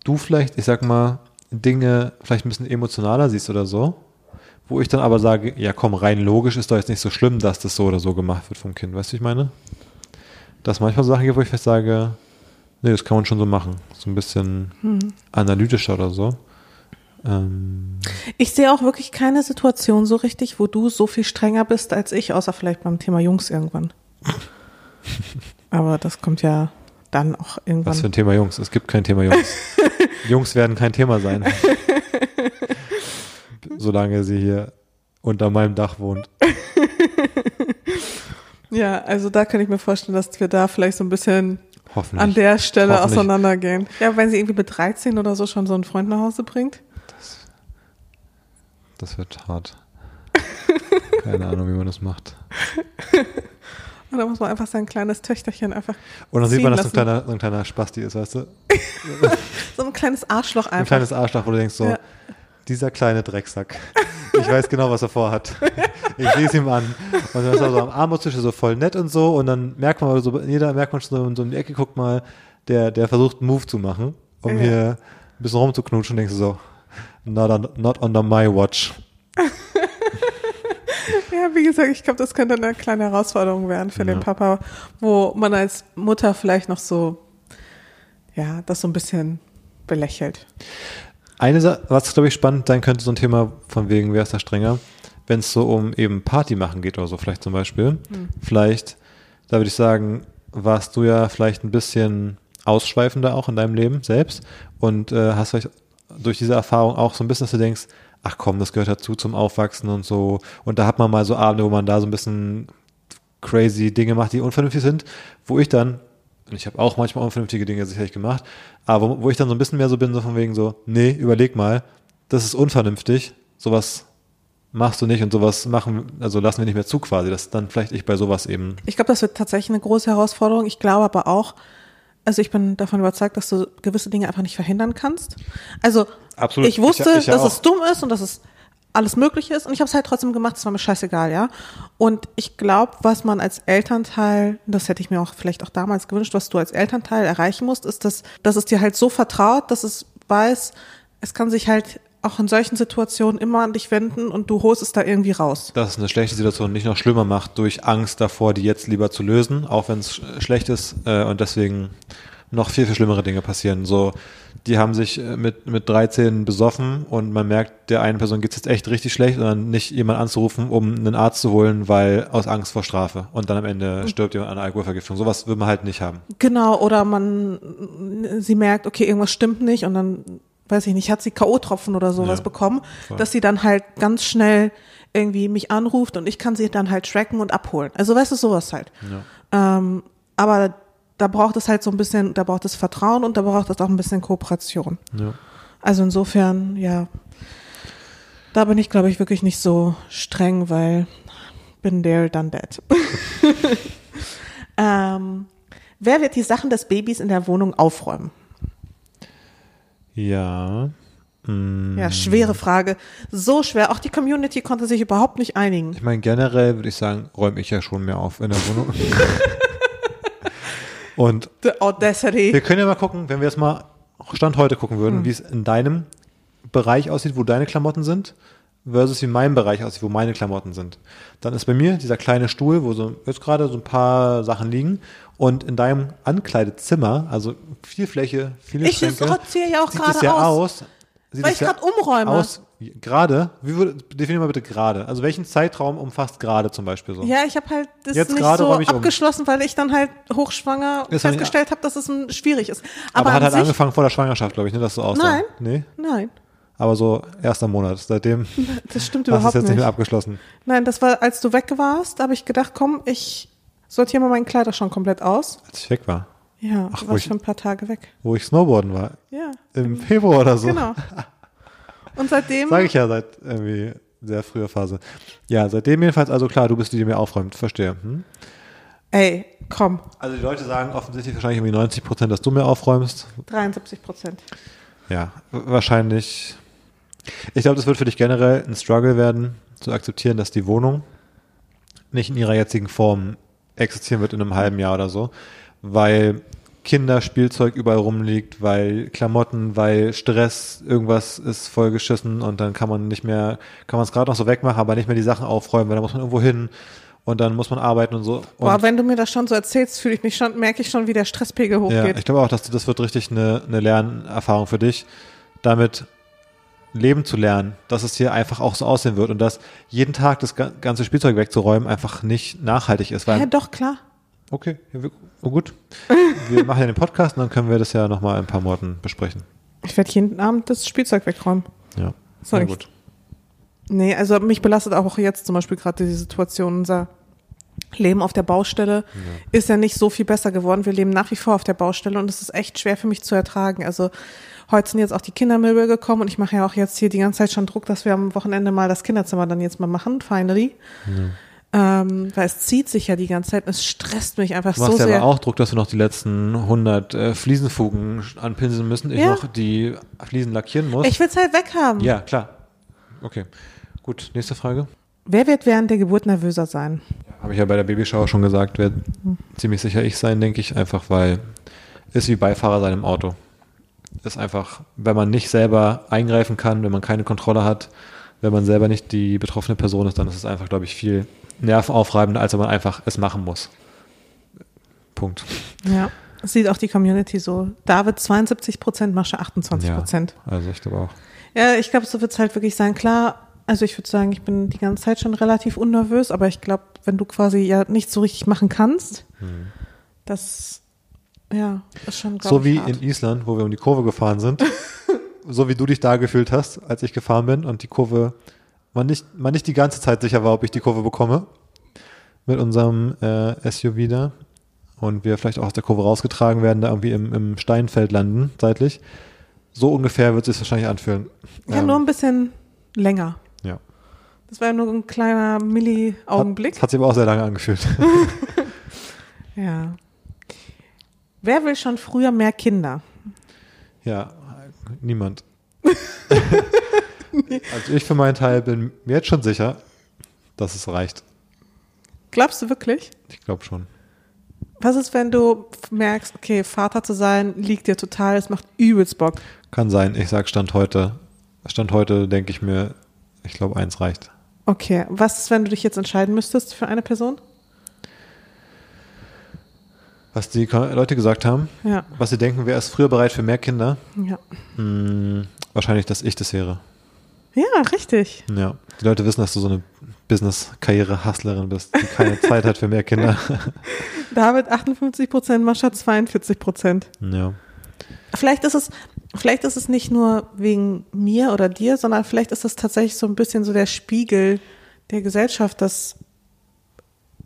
du vielleicht, ich sag mal, Dinge vielleicht ein bisschen emotionaler siehst oder so, wo ich dann aber sage, ja komm, rein logisch ist doch jetzt nicht so schlimm, dass das so oder so gemacht wird vom Kind. Weißt du, ich meine? Dass manchmal Sachen gibt, wo ich vielleicht sage, nee, das kann man schon so machen. So ein bisschen Hm. analytischer oder so. Ähm, Ich sehe auch wirklich keine Situation so richtig, wo du so viel strenger bist als ich, außer vielleicht beim Thema Jungs irgendwann. Aber das kommt ja dann auch irgendwann. was für ein Thema Jungs? Es gibt kein Thema Jungs. Jungs werden kein Thema sein. Solange sie hier unter meinem Dach wohnt. Ja, also da kann ich mir vorstellen, dass wir da vielleicht so ein bisschen an der Stelle auseinandergehen. Ja, wenn sie irgendwie mit 13 oder so schon so einen Freund nach Hause bringt. Das wird hart. Keine Ahnung, wie man das macht. Und da muss man einfach sein kleines Töchterchen einfach, Und dann sieht man, dass so ein kleiner, so ein kleiner Spasti ist, weißt du? so ein kleines Arschloch Ein einfach. kleines Arschloch, wo du denkst so, Ja. Dieser kleine Drecksack. Ich weiß genau, was er vorhat. Ich lese ihm an. Und dann ist er so am Armutstisch so voll nett und so. Und dann merkt man, so, jeder merkt man schon so, so in die Ecke, guckt mal, der, der versucht einen Move zu machen, um Ja. hier ein bisschen rumzuknutschen und denkst du so, not, on, not under my watch. Ja, wie gesagt, ich glaube, das könnte eine kleine Herausforderung werden für den Papa, wo man als Mutter vielleicht noch so, ja, das so ein bisschen belächelt. Eine Sache, was glaube ich spannend sein könnte, so ein Thema von wegen, wer ist da strenger, wenn es so um eben Party machen geht oder so, vielleicht zum Beispiel. Vielleicht, da würde ich sagen, warst du ja vielleicht ein bisschen ausschweifender auch in deinem Leben selbst und äh, hast vielleicht durch diese Erfahrung auch so ein bisschen, dass du denkst, ach komm, das gehört dazu zum Aufwachsen und so. Und da hat man mal so Abende, wo man da so ein bisschen crazy Dinge macht, die unvernünftig sind, wo ich dann, und ich habe auch manchmal unvernünftige Dinge sicherlich gemacht, aber wo, wo ich dann so ein bisschen mehr so bin, so von wegen so, nee, überleg mal, das ist unvernünftig, sowas machst du nicht und sowas machen, also lassen wir nicht mehr zu quasi, dass dann vielleicht ich bei sowas eben, Ich glaube, das wird tatsächlich eine große Herausforderung. Ich glaube aber auch, also ich bin davon überzeugt, dass du gewisse Dinge einfach nicht verhindern kannst. Also Absolut. ich wusste, Ich- ich ja dass auch. es dumm ist und dass es alles möglich ist und ich habe es halt trotzdem gemacht, es war mir scheißegal, ja. Und ich glaube, was man als Elternteil, das hätte ich mir auch vielleicht auch damals gewünscht, was du als Elternteil erreichen musst, ist, dass, dass es dir halt so vertraut, dass es weiß, es kann sich halt auch in solchen Situationen immer an dich wenden und du holst es da irgendwie raus. dass es eine schlechte Situation nicht noch schlimmer macht durch Angst davor, die jetzt lieber zu lösen, auch wenn es sch- schlecht ist äh, und deswegen noch viel, viel schlimmere Dinge passieren. So, die haben sich äh, mit, mit 13 besoffen und man merkt, der einen Person geht es jetzt echt richtig schlecht und dann nicht jemand anzurufen, um einen Arzt zu holen, weil aus Angst vor Strafe und dann am Ende stirbt jemand an einer Alkoholvergiftung. Sowas will man halt nicht haben. Genau, oder man, sie merkt, okay, irgendwas stimmt nicht und dann, weiß ich nicht, hat sie K.O.-Tropfen oder sowas Ja, bekommen, voll. dass sie dann halt ganz schnell irgendwie mich anruft und ich kann sie dann halt tracken und abholen. Also weißt du, sowas halt. Ähm, aber da braucht es halt so ein bisschen, da braucht es Vertrauen und da braucht es auch ein bisschen Kooperation. Ja. Also insofern, ja, da bin ich, glaube ich, wirklich nicht so streng, weil bin there, done that. ähm, wer wird die Sachen des Babys in der Wohnung aufräumen? Ja. Mm. Ja, schwere Frage. So schwer. Auch die Community konnte sich überhaupt nicht einigen. Ich meine, generell würde ich sagen, räume ich ja schon mehr auf in der Wohnung. und The Audacity. Wir können ja mal gucken, wenn wir jetzt mal Stand heute gucken würden, wie es in deinem Bereich aussieht, wo deine Klamotten sind, versus wie in meinem Bereich aussieht, wo meine Klamotten sind. Dann ist bei mir dieser kleine Stuhl, wo so jetzt gerade so ein paar Sachen liegen und in deinem Ankleidezimmer, also viel Fläche, viele Ich Schränke, sortiere ja auch sieht gerade es ja aus. aus. Sieht Weil ich ja gerade umräume. Aus, gerade, wie würde, definier mal bitte gerade. Also welchen Zeitraum umfasst gerade zum Beispiel so? Ja, ich habe halt das Jetzt nicht so ich um. abgeschlossen, weil ich dann halt hochschwanger nicht- festgestellt habe, dass es schwierig ist. Aber, Aber, hat halt sich, angefangen vor der Schwangerschaft, glaube ich, ne, dass du aussah. Nein. Nee? Nein, Aber so erster Monat. Seitdem das stimmt hast du es überhaupt jetzt nicht nicht. mehr abgeschlossen. Nein, das war, als du weg warst, habe ich gedacht, komm, ich sortiere mal meinen Kleider schon komplett aus. Als ich weg war. Ja, Ach, du wo warst ich- für ein paar Tage weg. Wo ich Snowboarden war. Ja, Im Februar oder so. genau. Und seitdem, Sage ich ja seit irgendwie sehr frühe Phase. Ja, seitdem jedenfalls, also klar, du bist die, die mir aufräumt. Verstehe. Hm? Ey, komm, Also die Leute sagen offensichtlich wahrscheinlich irgendwie 90 Prozent, dass du mir aufräumst. 73 Prozent. Ja, wahrscheinlich. Ich glaube, das wird für dich generell ein Struggle werden, zu akzeptieren, dass die Wohnung nicht in ihrer jetzigen Form existieren wird in einem halben Jahr oder so, weil Kinderspielzeug überall rumliegt, weil Klamotten, weil Stress, irgendwas ist vollgeschissen und dann kann man nicht mehr, kann man es gerade noch so wegmachen, aber nicht mehr die Sachen aufräumen, weil dann muss man irgendwo hin und dann muss man arbeiten und so. Und Boah, wenn du mir das schon so erzählst, fühle ich mich schon, merke ich schon, wie der Stresspegel ja, hochgeht. ich glaube auch, dass du, das wird richtig eine, eine Lernerfahrung für dich, damit leben zu lernen, dass es hier einfach auch so aussehen wird und dass jeden Tag das ga- ganze Spielzeug wegzuräumen einfach nicht nachhaltig ist. Weil, ja, doch, klar. Okay, ja, wir- oh gut, wir machen ja den Podcast und dann können wir das ja nochmal in ein paar Monaten besprechen. Ich werde jeden Abend das Spielzeug wegräumen. Ja, ich- gut. Nee, also mich belastet auch jetzt zum Beispiel gerade die Situation. Unser Leben auf der Baustelle ist ja nicht so viel besser geworden. Wir leben nach wie vor auf der Baustelle und es ist echt schwer für mich zu ertragen. Also heute sind jetzt auch die Kindermöbel gekommen und ich mache ja auch jetzt hier die ganze Zeit schon Druck, dass wir am Wochenende mal das Kinderzimmer dann jetzt mal machen, finally. Ähm, weil es zieht sich ja die ganze Zeit und es stresst mich einfach Du machst so ja sehr. aber auch Druck, dass wir noch die letzten 100 äh, Fliesenfugen anpinseln müssen. Ich Ja. noch die Fliesen lackieren muss. Ich will es halt weghaben. ja, klar. Okay, gut. Nächste Frage. Wer wird während der Geburt nervöser sein? Habe ich ja bei der Babyshower schon gesagt, wird ziemlich sicher ich sein, denke ich, einfach weil ist wie Beifahrer sein im Auto. Ist einfach, wenn man nicht selber eingreifen kann, wenn man keine Kontrolle hat, wenn man selber nicht die betroffene Person ist, dann ist es einfach, glaube ich, viel nervenaufreibender, als wenn man einfach es machen muss. Punkt. Ja. Das sieht auch die Community so. David 72 Prozent, Mascha 28 Prozent. also ich glaube auch. Ja, ich glaube, so wird es halt wirklich sein. Klar, also ich würde sagen, ich bin die ganze Zeit schon relativ unnervös, aber ich glaube, wenn du quasi ja nicht so richtig machen kannst, das ja, ist schon So wie hart. in Island, wo wir um die Kurve gefahren sind. so wie du dich da gefühlt hast, als ich gefahren bin und die Kurve, man nicht, man nicht die ganze Zeit sicher war, ob ich die Kurve bekomme. Mit unserem äh, SUV da. Und wir vielleicht auch aus der Kurve rausgetragen werden, da irgendwie im, im Steinfeld landen, seitlich. So ungefähr wird es sich wahrscheinlich anfühlen. ja, Ähm, nur ein bisschen länger. ja. Das war ja nur ein kleiner Milli-Augenblick. Hat, hat sich aber auch sehr lange angefühlt. Ja. Wer will schon früher mehr Kinder? ja, niemand. also ich für meinen Teil bin mir jetzt schon sicher, dass es reicht. Glaubst du wirklich? Ich glaube schon. Was ist, wenn du merkst, okay, Vater zu sein liegt dir total, es macht übelst Bock. Kann sein. Ich sag Stand heute. Stand heute denke ich mir, ich glaube, eins reicht. Okay, was ist, wenn du dich jetzt entscheiden müsstest für eine Person? Was die Leute gesagt haben, Ja, was sie denken, wer ist früher bereit für mehr Kinder? ja. Hm, wahrscheinlich, dass ich das wäre. Ja, richtig. Ja. Die Leute wissen, dass du so eine Business-Karriere-Hustlerin bist, die keine Zeit hat für mehr Kinder. David 58 Prozent, Mascha 42 Prozent. ja. Vielleicht ist es, vielleicht ist es nicht nur wegen mir oder dir, sondern vielleicht ist es tatsächlich so ein bisschen so der Spiegel der Gesellschaft, dass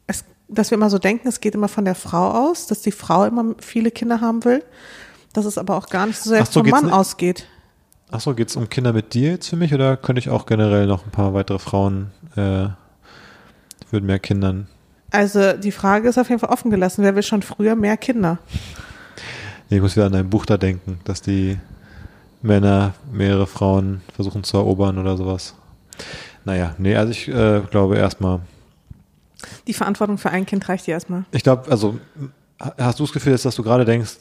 es, dass wir immer so denken, es geht immer von der Frau aus, dass die Frau immer viele Kinder haben will, dass es aber auch gar nicht so sehr so, vom Mann ausgeht. Achso, geht es um Kinder mit dir jetzt für mich oder könnte ich auch generell noch ein paar weitere Frauen äh, würden mehr Kindern? Also die Frage ist auf jeden Fall offen gelassen. Wer will schon früher mehr Kinder? Nee, Ich muss wieder an ein Buch da denken, dass die Männer mehrere Frauen versuchen zu erobern oder sowas. Naja, nee, also ich äh, glaube erstmal, Die Verantwortung für ein Kind reicht dir erstmal. ich glaube, also ha- hast du das Gefühl, dass du gerade denkst,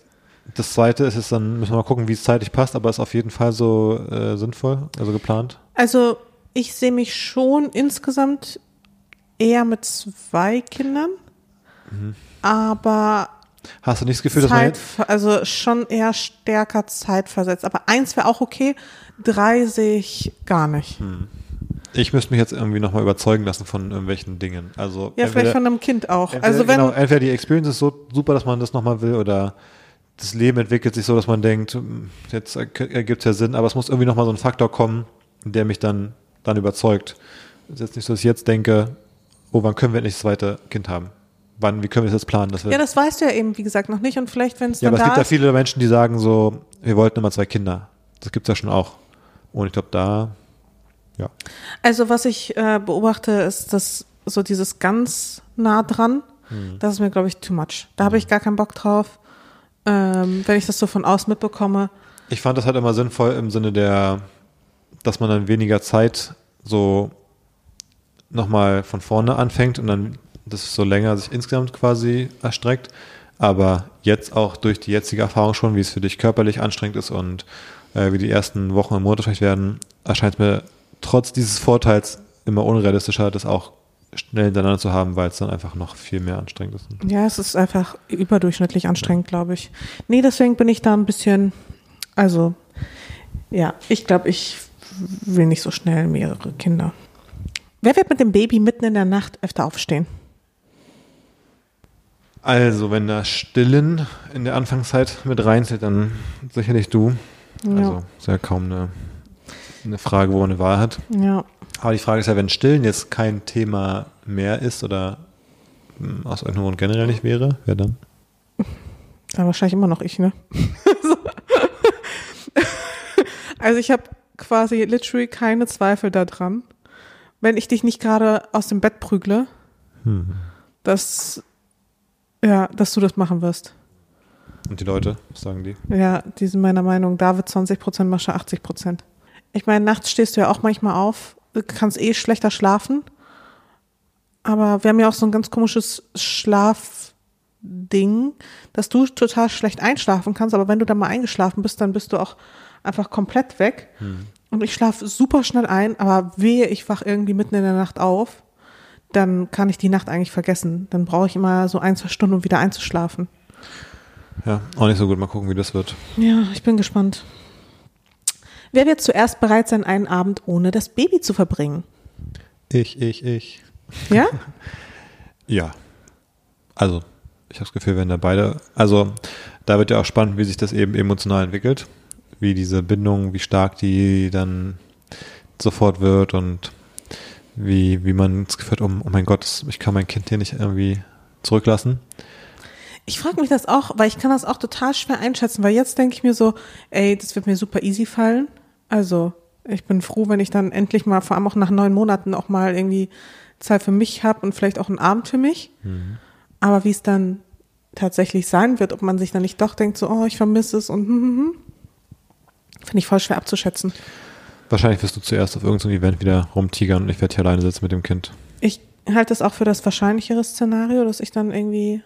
das zweite ist jetzt dann, müssen wir mal gucken, wie es zeitlich passt, aber ist auf jeden Fall so äh, sinnvoll, also geplant. Also ich sehe mich schon insgesamt eher mit zwei Kindern, aber Hast du nicht das Gefühl, dass man Zeit, also schon eher stärker zeitversetzt. Aber eins wäre auch okay, drei sehe ich gar nicht. ich müsste mich jetzt irgendwie nochmal überzeugen lassen von irgendwelchen Dingen. Also Ja, entweder- vielleicht von einem Kind auch. Entweder, also wenn, genau, entweder die Experience ist so super, dass man das nochmal will, oder das Leben entwickelt sich so, dass man denkt, hm, jetzt ergibt es ja Sinn, aber es muss irgendwie nochmal so ein Faktor kommen, der mich dann, dann überzeugt. Es ist jetzt nicht so, dass ich jetzt denke, oh, wann können wir endlich das zweite Kind haben? Wann, wie können wir das jetzt planen? Dass wir, ja, das weißt du ja eben, wie gesagt, noch nicht. Und vielleicht, wenn es ja, dann aber es gibt da ja viele Menschen, die sagen so, wir wollten immer zwei Kinder. Das gibt's ja schon auch. Und ich glaube, da, Ja. Also was ich äh, beobachte, ist, dass so dieses ganz nah dran, das ist mir, glaube ich, too much. Da habe ich gar keinen Bock drauf. Ähm, wenn ich das so von außen mitbekomme. Ich fand das halt immer sinnvoll im Sinne der, dass man dann weniger Zeit so nochmal von vorne anfängt und dann das so länger sich insgesamt quasi erstreckt. Aber jetzt auch durch die jetzige Erfahrung schon, wie es für dich körperlich anstrengend ist und äh, wie die ersten Wochen im Monat werden, erscheint mir trotz dieses Vorteils immer unrealistischer, das auch schnell hintereinander zu haben, weil es dann einfach noch viel mehr anstrengend ist. Ja, es ist einfach überdurchschnittlich anstrengend, glaube ich. Nee, deswegen bin ich da ein bisschen, also, ja, ich glaube, ich will nicht so schnell mehrere Kinder. Wer wird mit dem Baby mitten in der Nacht öfter aufstehen? Also, wenn da Stillen in der Anfangszeit mit reinzählt, dann sicherlich du. Ja. Also, ist ja kaum eine, eine Frage, wo man eine Wahl hat. Ja. Aber die Frage ist ja, wenn Stillen jetzt kein Thema mehr ist oder mh, aus irgendeinem Grund generell nicht wäre, wer dann? Dann wahrscheinlich immer noch ich, ne? also ich habe quasi literally keine Zweifel daran, wenn ich dich nicht gerade aus dem Bett prügle, Hm. dass, ja, dass du das machen wirst. Und die Leute, was sagen die? Ja, die sind meiner Meinung. David 20%, Mascha 80%. Ich meine, nachts stehst du ja auch manchmal auf, kannst eh schlechter schlafen. Aber wir haben ja auch so ein ganz komisches Schlafding, dass du total schlecht einschlafen kannst, aber wenn du dann mal eingeschlafen bist, dann bist du auch einfach komplett weg. Und ich schlafe super schnell ein, aber wehe, ich wach irgendwie mitten in der Nacht auf, dann kann ich die Nacht eigentlich vergessen. Dann brauche ich immer so ein, zwei Stunden, um wieder einzuschlafen. Ja, auch nicht so gut. Mal gucken, wie das wird. Ja, ich bin gespannt. Wer wird zuerst bereit sein, einen Abend ohne das Baby zu verbringen? Ich, ich, ich. Ja? Ja. Also, ich habe das Gefühl, wenn da beide, also da wird ja auch spannend, wie sich das eben emotional entwickelt, wie diese Bindung, wie stark die dann sofort wird und wie, wie man das Gefühl hat, oh, oh mein Gott, ich kann mein Kind hier nicht irgendwie zurücklassen. Ich frage mich das auch, weil ich kann das auch total schwer einschätzen, weil jetzt denke ich mir so, ey, das wird mir super easy fallen. Also, ich bin froh, wenn ich dann endlich mal, vor allem auch nach neun Monaten, auch mal irgendwie Zeit für mich habe und vielleicht auch einen Abend für mich. Aber wie es dann tatsächlich sein wird, ob man sich dann nicht doch denkt, so, oh, ich vermisse es und hm, hm, hm, finde ich voll schwer abzuschätzen. Wahrscheinlich wirst du zuerst auf irgendeinem Event wieder rumtigern und ich werde hier alleine sitzen mit dem Kind. Ich halte das auch für das wahrscheinlichere Szenario, dass ich dann irgendwie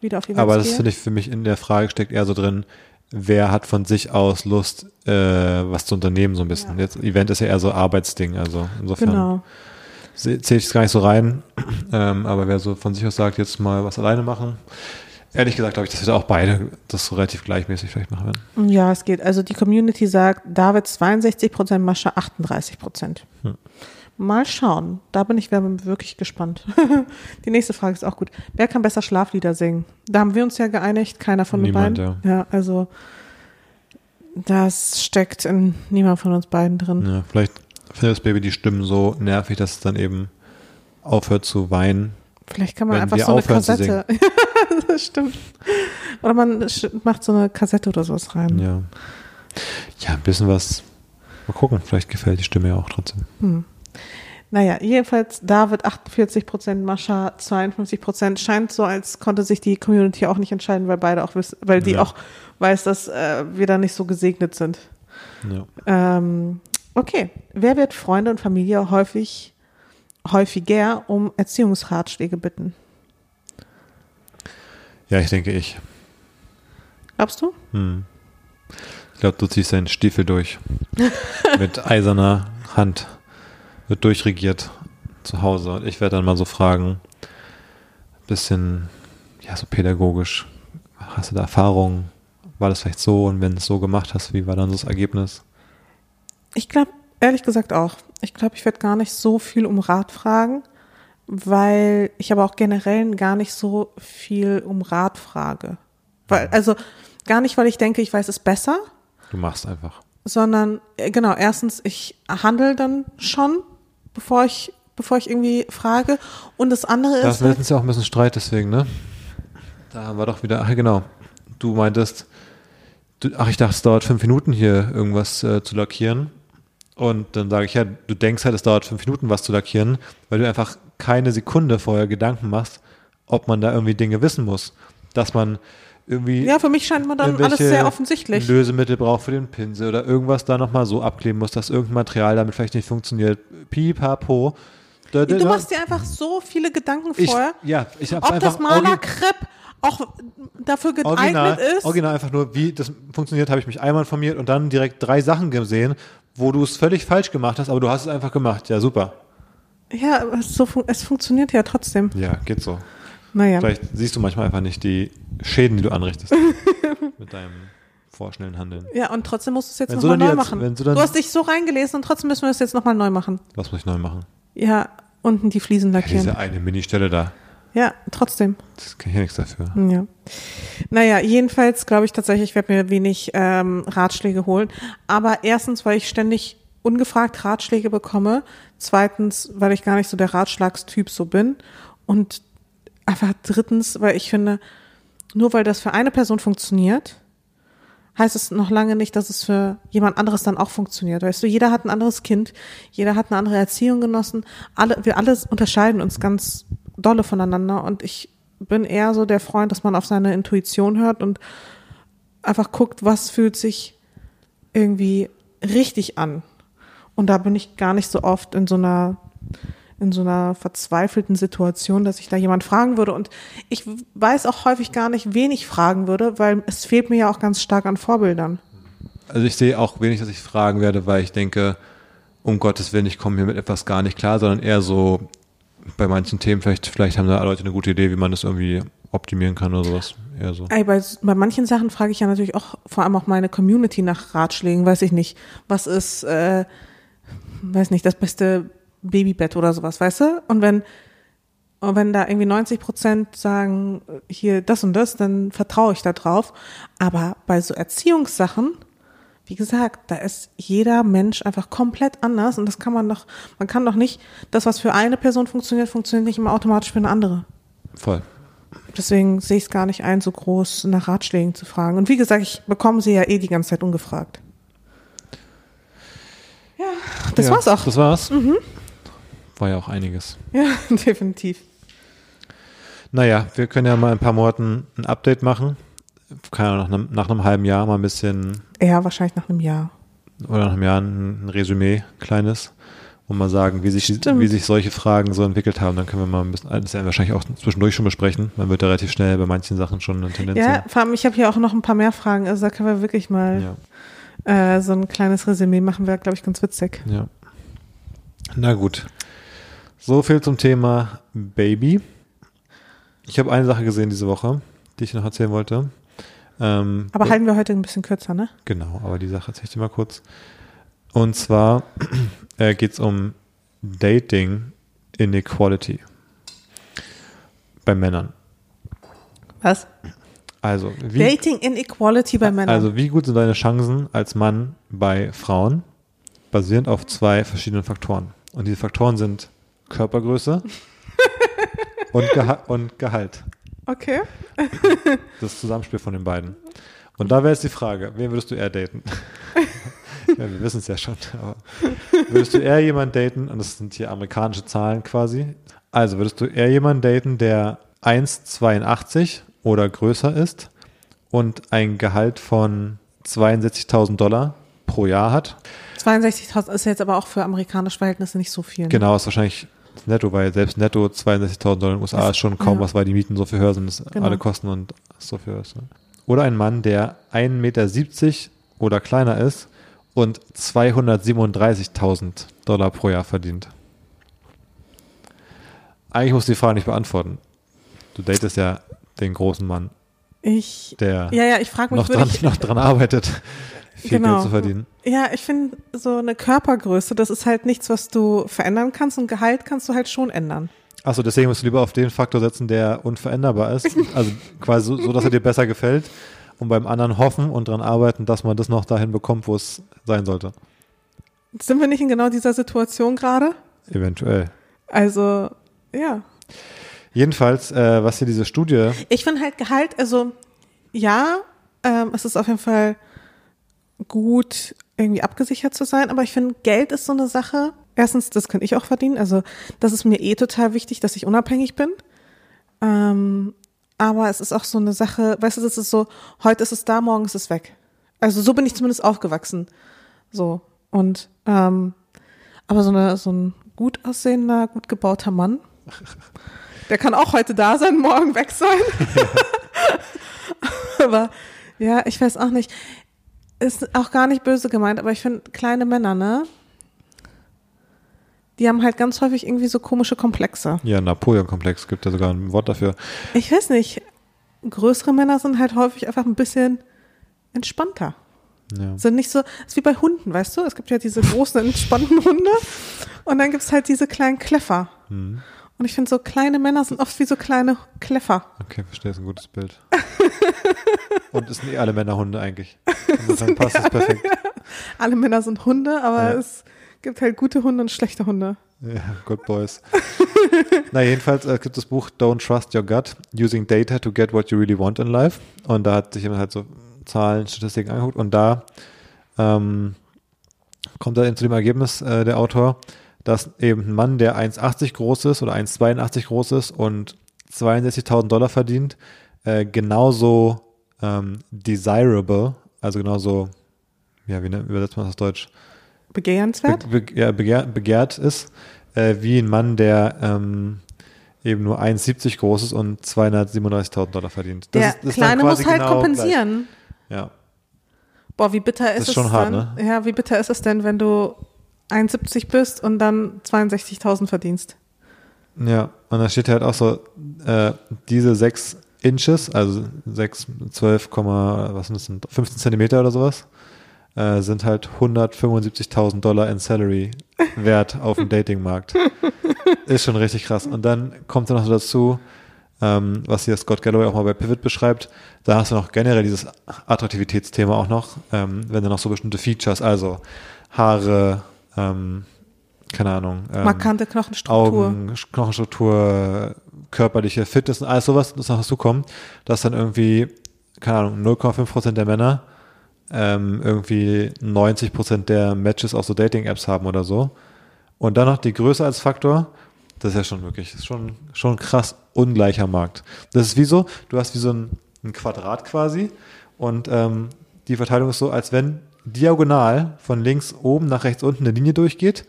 wieder auf Events Aber das finde ich für mich in der Frage steckt eher so drin, wer hat von sich aus Lust, äh, was zu unternehmen so ein bisschen. Ja. Jetzt Event ist ja eher so Arbeitsding, also insofern Genau. zähle ich es gar nicht so rein. Ähm, aber wer so von sich aus sagt, jetzt mal was alleine machen, ehrlich gesagt glaube ich, dass wir da auch beide das so relativ gleichmäßig vielleicht machen werden. Ja, es geht. Also die Community sagt, David 62 Prozent, Mascha 38 Prozent. Hm. Mal schauen. Da bin ich wirklich gespannt. die nächste Frage ist auch gut. Wer kann besser Schlaflieder singen? Da haben wir uns ja geeinigt, keiner von den Niemand, beiden. Ja. also das steckt in niemand von uns beiden drin. Ja, vielleicht findet das Baby die Stimmen so nervig, dass es dann eben aufhört zu weinen. Vielleicht kann man einfach so eine Kassette. das stimmt. Oder man macht so eine Kassette oder sowas rein. Ja. Ja, ein bisschen was. Mal gucken, vielleicht gefällt die Stimme ja auch trotzdem. Hm. Naja, jedenfalls David 48 Prozent, Mascha 52 Prozent. Scheint so, als konnte sich die Community auch nicht entscheiden, weil beide auch wissen, weil die Ja. auch weiß, dass äh, wir da nicht so gesegnet sind. Ja. Ähm, okay, wer wird Freunde und Familie häufig häufiger um Erziehungsratschläge bitten? ja, ich denke ich. Glaubst du? Hm. Ich glaube, du ziehst deinen Stiefel durch. Mit eiserner Hand. Wird durchregiert zu Hause. Und ich werde dann mal so fragen, bisschen, ja, so pädagogisch. Hast du da Erfahrung? War das vielleicht so? Und wenn du es so gemacht hast, wie war dann so das Ergebnis? Ich glaube, ehrlich gesagt auch. Ich glaube, ich werde gar nicht so viel um Rat fragen, weil ich aber auch generell gar nicht so viel um Rat frage. Weil, also gar nicht, weil ich denke, ich weiß es besser, Du machst einfach. sondern äh, genau, erstens, ich handle dann schon, bevor ich, bevor ich irgendwie frage. Und das andere Da ist, ist letztens ja auch ein bisschen Streit deswegen, ne? Da haben wir doch wieder, ach genau, du meintest, du, ach ich dachte, es dauert fünf Minuten hier irgendwas äh, zu lackieren. Und dann sage ich, ja, du denkst halt, es dauert fünf Minuten, was zu lackieren, weil du einfach keine Sekunde vorher Gedanken machst, ob man da irgendwie Dinge wissen muss. Dass man irgendwie Ja, für mich scheint man dann alles sehr offensichtlich. Lösemittel braucht für den Pinsel oder irgendwas da nochmal so abkleben muss, dass irgendein Material damit vielleicht nicht funktioniert. Pipapo. Da- da- Du machst dir einfach so viele Gedanken ich, vorher, Ja, ich habe ob einfach das Maler orgi- Crepe auch dafür geeignet original, ist. original einfach nur, wie das funktioniert, habe ich mich einmal informiert und dann direkt drei Sachen gesehen, wo du es völlig falsch gemacht hast, aber du hast es einfach gemacht. Ja, super. Ja, es, so, fun- es funktioniert ja trotzdem. Ja, geht so. Naja. Vielleicht siehst du manchmal einfach nicht die Schäden, die du anrichtest mit deinem vorschnellen Handeln. Ja, und trotzdem musst du es jetzt du nochmal neu jetzt- machen. wenn du dann- hast dich so reingelesen und trotzdem müssen wir es jetzt nochmal neu machen. Was muss ich neu machen? Ja, unten die Fliesen Ja, lackieren. diese eine Ministelle da. Ja, trotzdem. Das kann ich ja nichts dafür. Ja. Naja, jedenfalls glaube ich tatsächlich, ich werde mir wenig ähm, Ratschläge holen. Aber erstens, weil ich ständig ungefragt Ratschläge bekomme. Zweitens, weil ich gar nicht so der Ratschlagstyp so bin. Und einfach drittens, weil ich finde, nur weil das für eine Person funktioniert, heißt es noch lange nicht, dass es für jemand anderes dann auch funktioniert. Weißt du, jeder hat ein anderes Kind, jeder hat eine andere Erziehung genossen. Alle, wir alle unterscheiden uns ganz dolle voneinander und ich bin eher so der Freund, dass man auf seine Intuition hört und einfach guckt, was fühlt sich irgendwie richtig an. Und da bin ich gar nicht so oft in so einer in so einer verzweifelten Situation, dass ich da jemand fragen würde. Und ich weiß auch häufig gar nicht, wen ich fragen würde, weil es fehlt mir ja auch ganz stark an Vorbildern. Also ich sehe auch wenig, dass ich fragen werde, weil ich denke, um Gottes Willen, ich komme hier mit etwas gar nicht klar, sondern eher so bei manchen Themen, vielleicht, vielleicht haben da Leute eine gute Idee, wie man das irgendwie optimieren kann oder sowas. Eher so. Ey, bei, bei manchen Sachen frage ich ja natürlich auch vor allem auch meine Community nach Ratschlägen, weiß ich nicht. Was ist, äh, weiß nicht, das beste Babybett oder sowas, weißt du? Und wenn, und wenn da irgendwie 90 Prozent sagen, hier das und das, dann vertraue ich da drauf. Aber bei so Erziehungssachen, wie gesagt, da ist jeder Mensch einfach komplett anders und das kann man doch, man kann doch nicht, das, was für eine Person funktioniert, funktioniert nicht immer automatisch für eine andere. Voll. Deswegen sehe ich es gar nicht ein, so groß nach Ratschlägen zu fragen. Und wie gesagt, ich bekomme sie ja eh die ganze Zeit ungefragt. Ja, das ja, war's auch. Das war's. War ja auch einiges. Ja, definitiv. Naja, wir können ja mal in ein paar Monaten ein Update machen. Kann ja nach einem, nach einem halben Jahr mal ein bisschen Ja, wahrscheinlich nach einem Jahr. oder nach einem Jahr ein, ein Resümee, kleines, und mal sagen, wie sich, Stimmt. wie sich solche Fragen so entwickelt haben. Dann können wir mal ein bisschen, das ja wahrscheinlich auch zwischendurch schon besprechen. Man wird ja relativ schnell bei manchen Sachen schon eine Tendenz Ja, vor allem, ich habe hier auch noch ein paar mehr Fragen. Also da können wir wirklich mal Ja, äh, so ein kleines Resümee machen, wäre, glaube ich, ganz witzig. ja. Na gut. So viel zum Thema Baby. Ich habe eine Sache gesehen diese Woche, die ich noch erzählen wollte. Ähm, Aber halten wir heute ein bisschen kürzer, ne? Genau, aber die Sache erzähle ich dir mal kurz. Und zwar äh, geht es um Dating Inequality bei Männern. Was? Also wie, Dating Inequality bei Männern. also wie gut sind deine Chancen als Mann bei Frauen, basierend auf zwei verschiedenen Faktoren. Und diese Faktoren sind Körpergröße und, Geha und Gehalt. okay. Das Zusammenspiel von den beiden. Und da wäre jetzt die Frage, wen würdest du eher daten? ja, wir wissen es ja schon, aber würdest du eher jemanden daten, und das sind hier amerikanische Zahlen quasi, also würdest du eher jemanden daten, der 1,82 oder größer ist und ein Gehalt von 62.000 Dollar pro Jahr hat? 62.000 ist jetzt aber auch für amerikanische Verhältnisse nicht so viel. Ne? Genau, ist wahrscheinlich netto, weil selbst netto 62.000 Dollar in den USA ist schon kaum ja. was, weil die Mieten so viel höher sind, Genau. alle Kosten und so viel ist. Ne? Oder ein Mann, der 1,70 Meter oder kleiner ist und 237.000 Dollar pro Jahr verdient. Eigentlich musst du die Frage nicht beantworten. Du datest ja den großen Mann, Ich, der ja, ja, ich frage mich, noch, dran, ich, noch dran arbeitet, viel Genau. Geld zu verdienen. Ja, ich finde, so eine Körpergröße, das ist halt nichts, was du verändern kannst und Gehalt kannst du halt schon ändern. Achso, deswegen musst du lieber auf den Faktor setzen, der unveränderbar ist. Also quasi so, so, dass er dir besser gefällt und beim anderen hoffen und dran arbeiten, dass man das noch dahin bekommt, wo es sein sollte. Sind wir nicht in genau dieser Situation gerade? Eventuell. Also, ja. Jedenfalls, äh, was hier diese Studie, Ich finde halt Gehalt, also ja, ähm, es ist auf jeden Fall gut, irgendwie abgesichert zu sein. Aber ich finde, Geld ist so eine Sache. Erstens, das kann ich auch verdienen. Also das ist mir eh total wichtig, dass ich unabhängig bin. Ähm, aber es ist auch so eine Sache, weißt du, das ist so, heute ist es da, morgen ist es weg. Also so bin ich zumindest aufgewachsen. So. Und ähm, aber so, eine, so ein gut aussehender, gut gebauter Mann, der kann auch heute da sein, morgen weg sein. aber ja, ich weiß auch nicht. Ist auch gar nicht böse gemeint, aber ich finde kleine Männer, ne? Die haben halt ganz häufig irgendwie so komische Komplexe. Ja, Napoleon-Komplex gibt ja sogar ein Wort dafür. Ich weiß nicht. Größere Männer sind halt häufig einfach ein bisschen entspannter. Ja. Sind nicht so, ist wie bei Hunden, weißt du? Es gibt ja diese großen, entspannten Hunde und dann gibt es halt diese kleinen Kleffer. Hm. Und ich finde, so kleine Männer sind oft wie so kleine Kleffer. Okay, verstehe, ist ein gutes Bild. Und es sind eh alle Männer Hunde eigentlich. Insofern passt es perfekt. Alle Männer sind Hunde, aber Ja. es gibt halt gute Hunde und schlechte Hunde. Ja, Good Boys. Na, jedenfalls äh, gibt das Buch Don't Trust Your Gut, Using Data to Get What You Really Want in Life. Und da hat sich jemand halt so Zahlen, Statistiken angeguckt und da ähm, kommt er eben zu dem Ergebnis, äh, der Autor, dass eben ein Mann, der 1,80 groß ist oder 1,82 groß ist und 62.000 Dollar verdient, äh, genauso ähm, desirable, also genauso, ja, wie ne, übersetzt man das auf Deutsch? Begehrenswert? be be ja, begehrt, begehrt ist, äh, wie ein Mann, der ähm, eben nur 1,70 groß ist und 237.000 Dollar verdient. Das Der ist- Kleine muss halt genau kompensieren. Gleich. Ja. Boah, wie bitter ist, ist es hart, dann? ne? Ja, wie bitter ist es denn, wenn du 1,70 bist und dann 62.000 verdienst? ja, und da steht halt auch so, äh, diese 6 Inches, also 6, 12, was sind das, denn, 15 Zentimeter oder sowas, äh, sind halt 175.000 Dollar in Salary wert auf dem Datingmarkt. Ist schon richtig krass. Und dann kommt dann noch so dazu, ähm, was hier Scott Galloway auch mal bei Pivot beschreibt, da hast du noch generell dieses Attraktivitätsthema auch noch, ähm, wenn du noch so bestimmte Features, also Haare, ähm, keine Ahnung, ähm, Markante Knochenstruktur. Augen, Knochenstruktur, körperliche Fitness und alles sowas, das noch dazu kommt, dass dann irgendwie, keine Ahnung, 0,5% der Männer ähm, irgendwie 90% der Matches auf so Dating-Apps haben oder so. Und dann noch die Größe als Faktor, das ist ja schon wirklich, ist schon, schon krass ungleicher Markt. Das ist wie so, du hast wie so ein, ein Quadrat quasi und ähm, die Verteilung ist so, als wenn diagonal von links oben nach rechts unten eine Linie durchgeht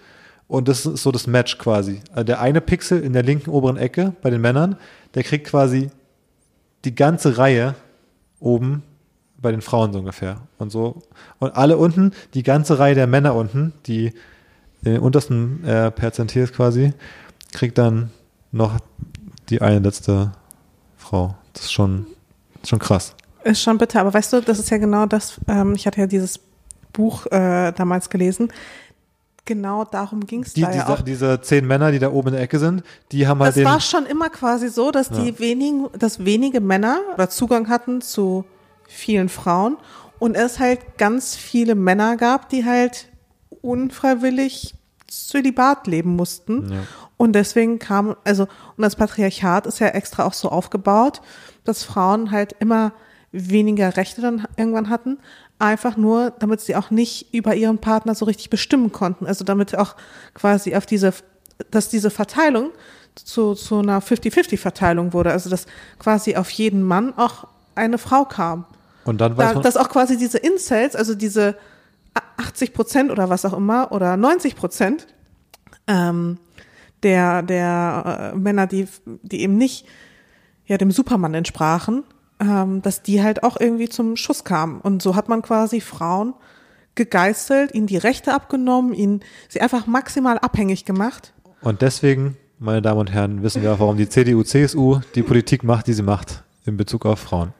und das ist so das Match quasi. Also der eine Pixel in der linken oberen Ecke bei den Männern, der kriegt quasi die ganze Reihe oben bei den Frauen so ungefähr. Und so. Und alle unten, die ganze Reihe der Männer unten, die in den untersten äh, Perzentiers quasi, kriegt dann noch die eine letzte Frau. Das ist schon, schon krass. Ist schon bitter, aber weißt du, das ist ja genau das, ähm, ich hatte ja dieses Buch äh, damals gelesen. Genau darum ging es Die, da ja diese, auch. diese zehn Männer, die da oben in der Ecke sind, die haben halt Das den. war schon immer quasi so, dass die wenigen, dass wenige Männer oder Zugang hatten zu vielen Frauen und es halt ganz viele Männer gab, die halt unfreiwillig Zölibat leben mussten. Ja. Und deswegen kam, also, und das Patriarchat ist ja extra auch so aufgebaut, dass Frauen halt immer weniger Rechte dann irgendwann hatten, einfach nur, damit sie auch nicht über ihren Partner so richtig bestimmen konnten. Also damit auch quasi auf diese, dass diese Verteilung zu, zu einer 50-50-Verteilung wurde. Also dass quasi auf jeden Mann auch eine Frau kam. und dann weiß Da, dass auch quasi diese Incels, also diese 80 Prozent oder was auch immer oder 90 Prozent ähm, der, der äh, Männer, die, die eben nicht ja, dem Supermann entsprachen, ähm, dass die halt auch irgendwie zum Schuss kamen. Und so hat man quasi Frauen gegeißelt, ihnen die Rechte abgenommen, ihnen sie einfach maximal abhängig gemacht. und deswegen, meine Damen und Herren, wissen wir auch, warum die CDU, CSU die Politik macht, die sie macht in Bezug auf Frauen.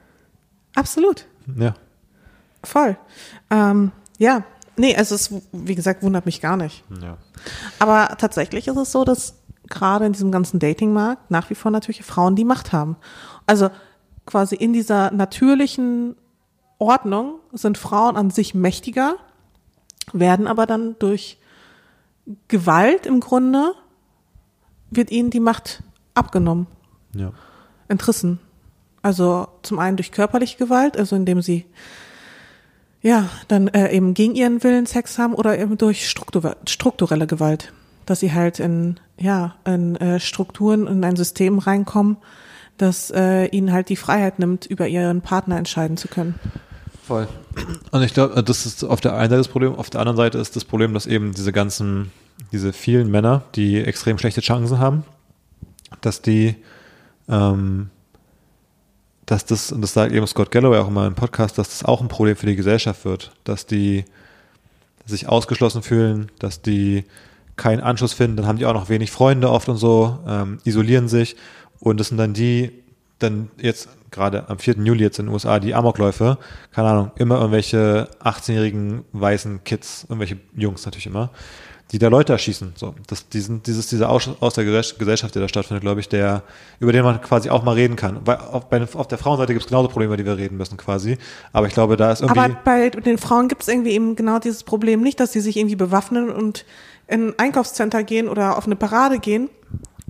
Absolut. Ja. Voll. Ähm, ja, nee, also es, wie gesagt, wundert mich gar nicht. ja. Aber tatsächlich ist es so, dass gerade in diesem ganzen Datingmarkt nach wie vor natürlich Frauen die Macht haben. Also quasi in dieser natürlichen Ordnung sind Frauen an sich mächtiger, werden aber dann durch Gewalt im Grunde wird ihnen die Macht abgenommen, Ja. entrissen. Also zum einen durch körperliche Gewalt, also indem sie ja, dann äh, eben gegen ihren Willen Sex haben oder eben durch struktur strukturelle Gewalt, dass sie halt in ja in äh, Strukturen in ein System reinkommen, das äh, ihnen halt die Freiheit nimmt, über ihren Partner entscheiden zu können. Voll. Und ich glaube, das ist auf der einen Seite das Problem, auf der anderen Seite ist das Problem, dass eben diese ganzen, diese vielen Männer, die extrem schlechte Chancen haben, dass die, ähm, dass das, und das sagt eben Scott Galloway auch immer im Podcast, dass das auch ein Problem für die Gesellschaft wird, dass die sich ausgeschlossen fühlen, dass die keinen Anschluss finden, dann haben die auch noch wenig Freunde oft und so, ähm, isolieren sich und das sind dann die, dann jetzt gerade am 4. Juli jetzt in den USA die Amokläufe, keine Ahnung, immer irgendwelche 18-jährigen weißen Kids, irgendwelche Jungs natürlich immer, die da Leute erschießen. So, das, diesen, dieses, dieser Ausschuss aus der Gesellschaft, der da stattfindet, glaube ich, der, über den man quasi auch mal reden kann. Weil auf, bei, auf der Frauenseite gibt es genauso Probleme, die wir reden müssen, quasi. Aber ich glaube, da ist irgendwie. Aber bei den Frauen gibt es irgendwie eben genau dieses Problem nicht, dass sie sich irgendwie bewaffnen und in ein Einkaufscenter gehen oder auf eine Parade gehen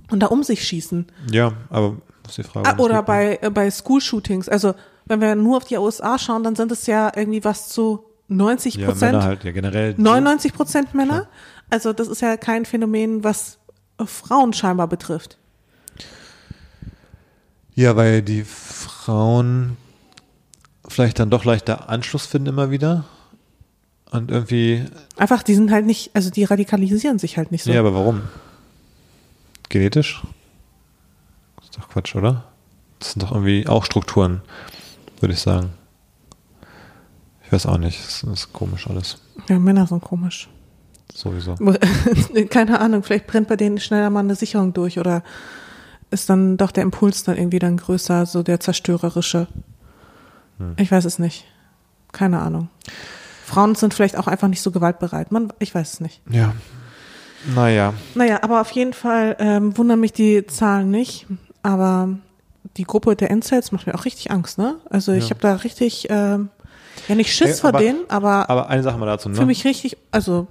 und da um sich schießen. Ja, aber ist die Frage. Ah, oder bei, äh, bei School-Shootings. Also, wenn wir nur auf die USA schauen, dann sind es ja irgendwie was zu 90 ja, Prozent. Männer halt, ja, generell. 99 Prozent Männer. Also, das ist ja kein Phänomen, was Frauen scheinbar betrifft. Ja, weil die Frauen vielleicht dann doch leichter Anschluss finden immer wieder. Und irgendwie. Einfach, die sind halt nicht, also die radikalisieren sich halt nicht so. Ja, aber warum? Genetisch? Das ist doch Quatsch, oder? Das sind doch irgendwie auch Strukturen, würde ich sagen. Ich weiß auch nicht. Das ist komisch alles. Ja, Männer sind komisch. Sowieso. Keine Ahnung, vielleicht brennt bei denen schneller mal eine Sicherung durch oder ist dann doch der Impuls dann irgendwie dann größer, so der zerstörerische. Hm. Ich weiß es nicht. Keine Ahnung. Frauen sind vielleicht auch einfach nicht so gewaltbereit. Man, ich weiß es nicht. Ja. Naja. Naja, aber auf jeden Fall ähm, wundern mich die Zahlen nicht. Aber die Gruppe der Incels macht mir auch richtig Angst, ne? Also ich Ja. habe da richtig, ähm, ja nicht Schiss vor aber- denen, aber, Aber eine Sache mal dazu, ne? für mich richtig, also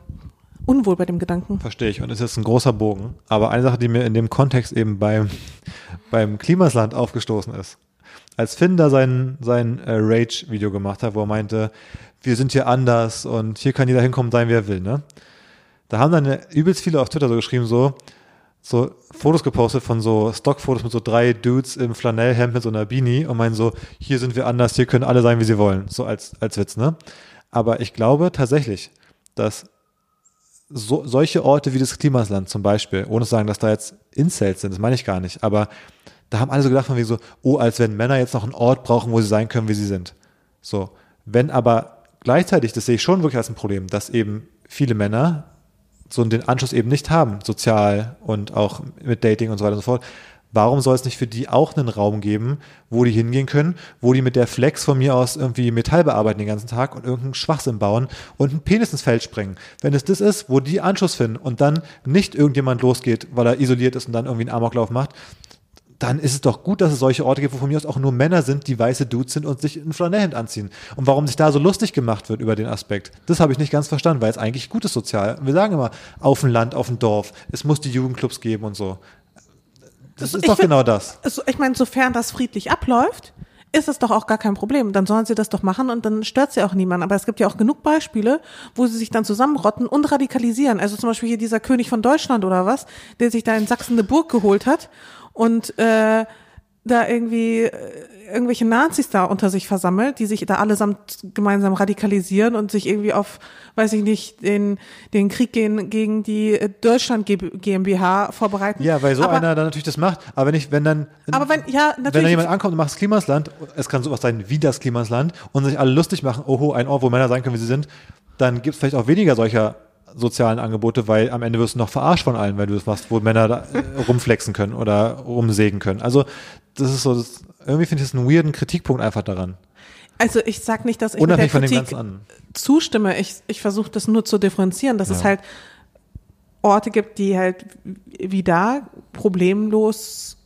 unwohl bei dem Gedanken. Verstehe ich. Und es ist ein großer Bogen. Aber eine Sache, die mir in dem Kontext eben beim, beim Klimasland aufgestoßen ist. Als Finn da sein, sein äh, Rage-Video gemacht hat, wo er meinte, wir sind hier anders und hier kann jeder hinkommen, sein, wie er will, ne? Da haben dann übelst viele auf Twitter so geschrieben, so, so Fotos gepostet von so Stockfotos mit so drei Dudes im Flanellhemd mit so einer Beanie und meinen so, hier sind wir anders, hier können alle sein, wie sie wollen. So als, als Witz, ne? Aber ich glaube tatsächlich, dass so, solche Orte wie das Klimasland zum Beispiel, ohne zu sagen, dass da jetzt Incels sind, das meine ich gar nicht, aber da haben alle so gedacht von wie so, oh, als wenn Männer jetzt noch einen Ort brauchen, wo sie sein können, wie sie sind. So. Wenn aber gleichzeitig, das sehe ich schon wirklich als ein Problem, dass eben viele Männer so den Anschluss eben nicht haben, sozial und auch mit Dating und so weiter und so fort. Warum soll es nicht für die auch einen Raum geben, wo die hingehen können, wo die mit der Flex von mir aus irgendwie Metall bearbeiten den ganzen Tag und irgendeinen Schwachsinn bauen und einen Penis ins Feld sprengen? Wenn es das ist, wo die Anschluss finden und dann nicht irgendjemand losgeht, weil er isoliert ist und dann irgendwie einen Amoklauf macht, dann ist es doch gut, dass es solche Orte gibt, wo von mir aus auch nur Männer sind, die weiße Dudes sind und sich ein Flanellhemd anziehen. Und warum sich da so lustig gemacht wird über den Aspekt, das habe ich nicht ganz verstanden, weil es eigentlich gut ist sozial. Wir sagen immer, auf dem Land, auf dem Dorf, es muss die Jugendclubs geben und so. Das Also ist doch find- genau das. Also, ich meine, sofern das friedlich abläuft, ist es doch auch gar kein Problem. Dann sollen sie das doch machen und dann stört sie auch niemand. Aber es gibt ja auch genug Beispiele, wo sie sich dann zusammenrotten und radikalisieren. Also zum Beispiel hier dieser König von Deutschland oder was, der sich da in Sachsen eine Burg geholt hat und äh, da irgendwie äh, irgendwelche Nazis da unter sich versammelt, die sich da allesamt gemeinsam radikalisieren und sich irgendwie auf, weiß ich nicht, den, den Krieg gegen, gegen die äh, Deutschland GmbH vorbereiten. Ja, weil so Aber- einer dann natürlich das macht. Aber wenn ich, wenn dann, Aber wenn, ja, wenn natürlich. da jemand ankommt und macht das Klimasland, es kann sowas sein wie das Klimasland und sich alle lustig machen, oho, ein Ort, wo Männer sein können, wie sie sind, dann gibt es vielleicht auch weniger solcher sozialen Angebote, weil am Ende wirst du noch verarscht von allen, weil du das machst, wo Männer da, äh, rumflexen können oder rumsägen können. Also das ist so, das, irgendwie finde ich das einen weirden Kritikpunkt einfach daran. Also ich sag nicht, dass ich Unabhängig von mit dem der Kritik zustimme. Ich, ich versuche das nur zu differenzieren, dass es halt Orte gibt, die halt wie da problemlos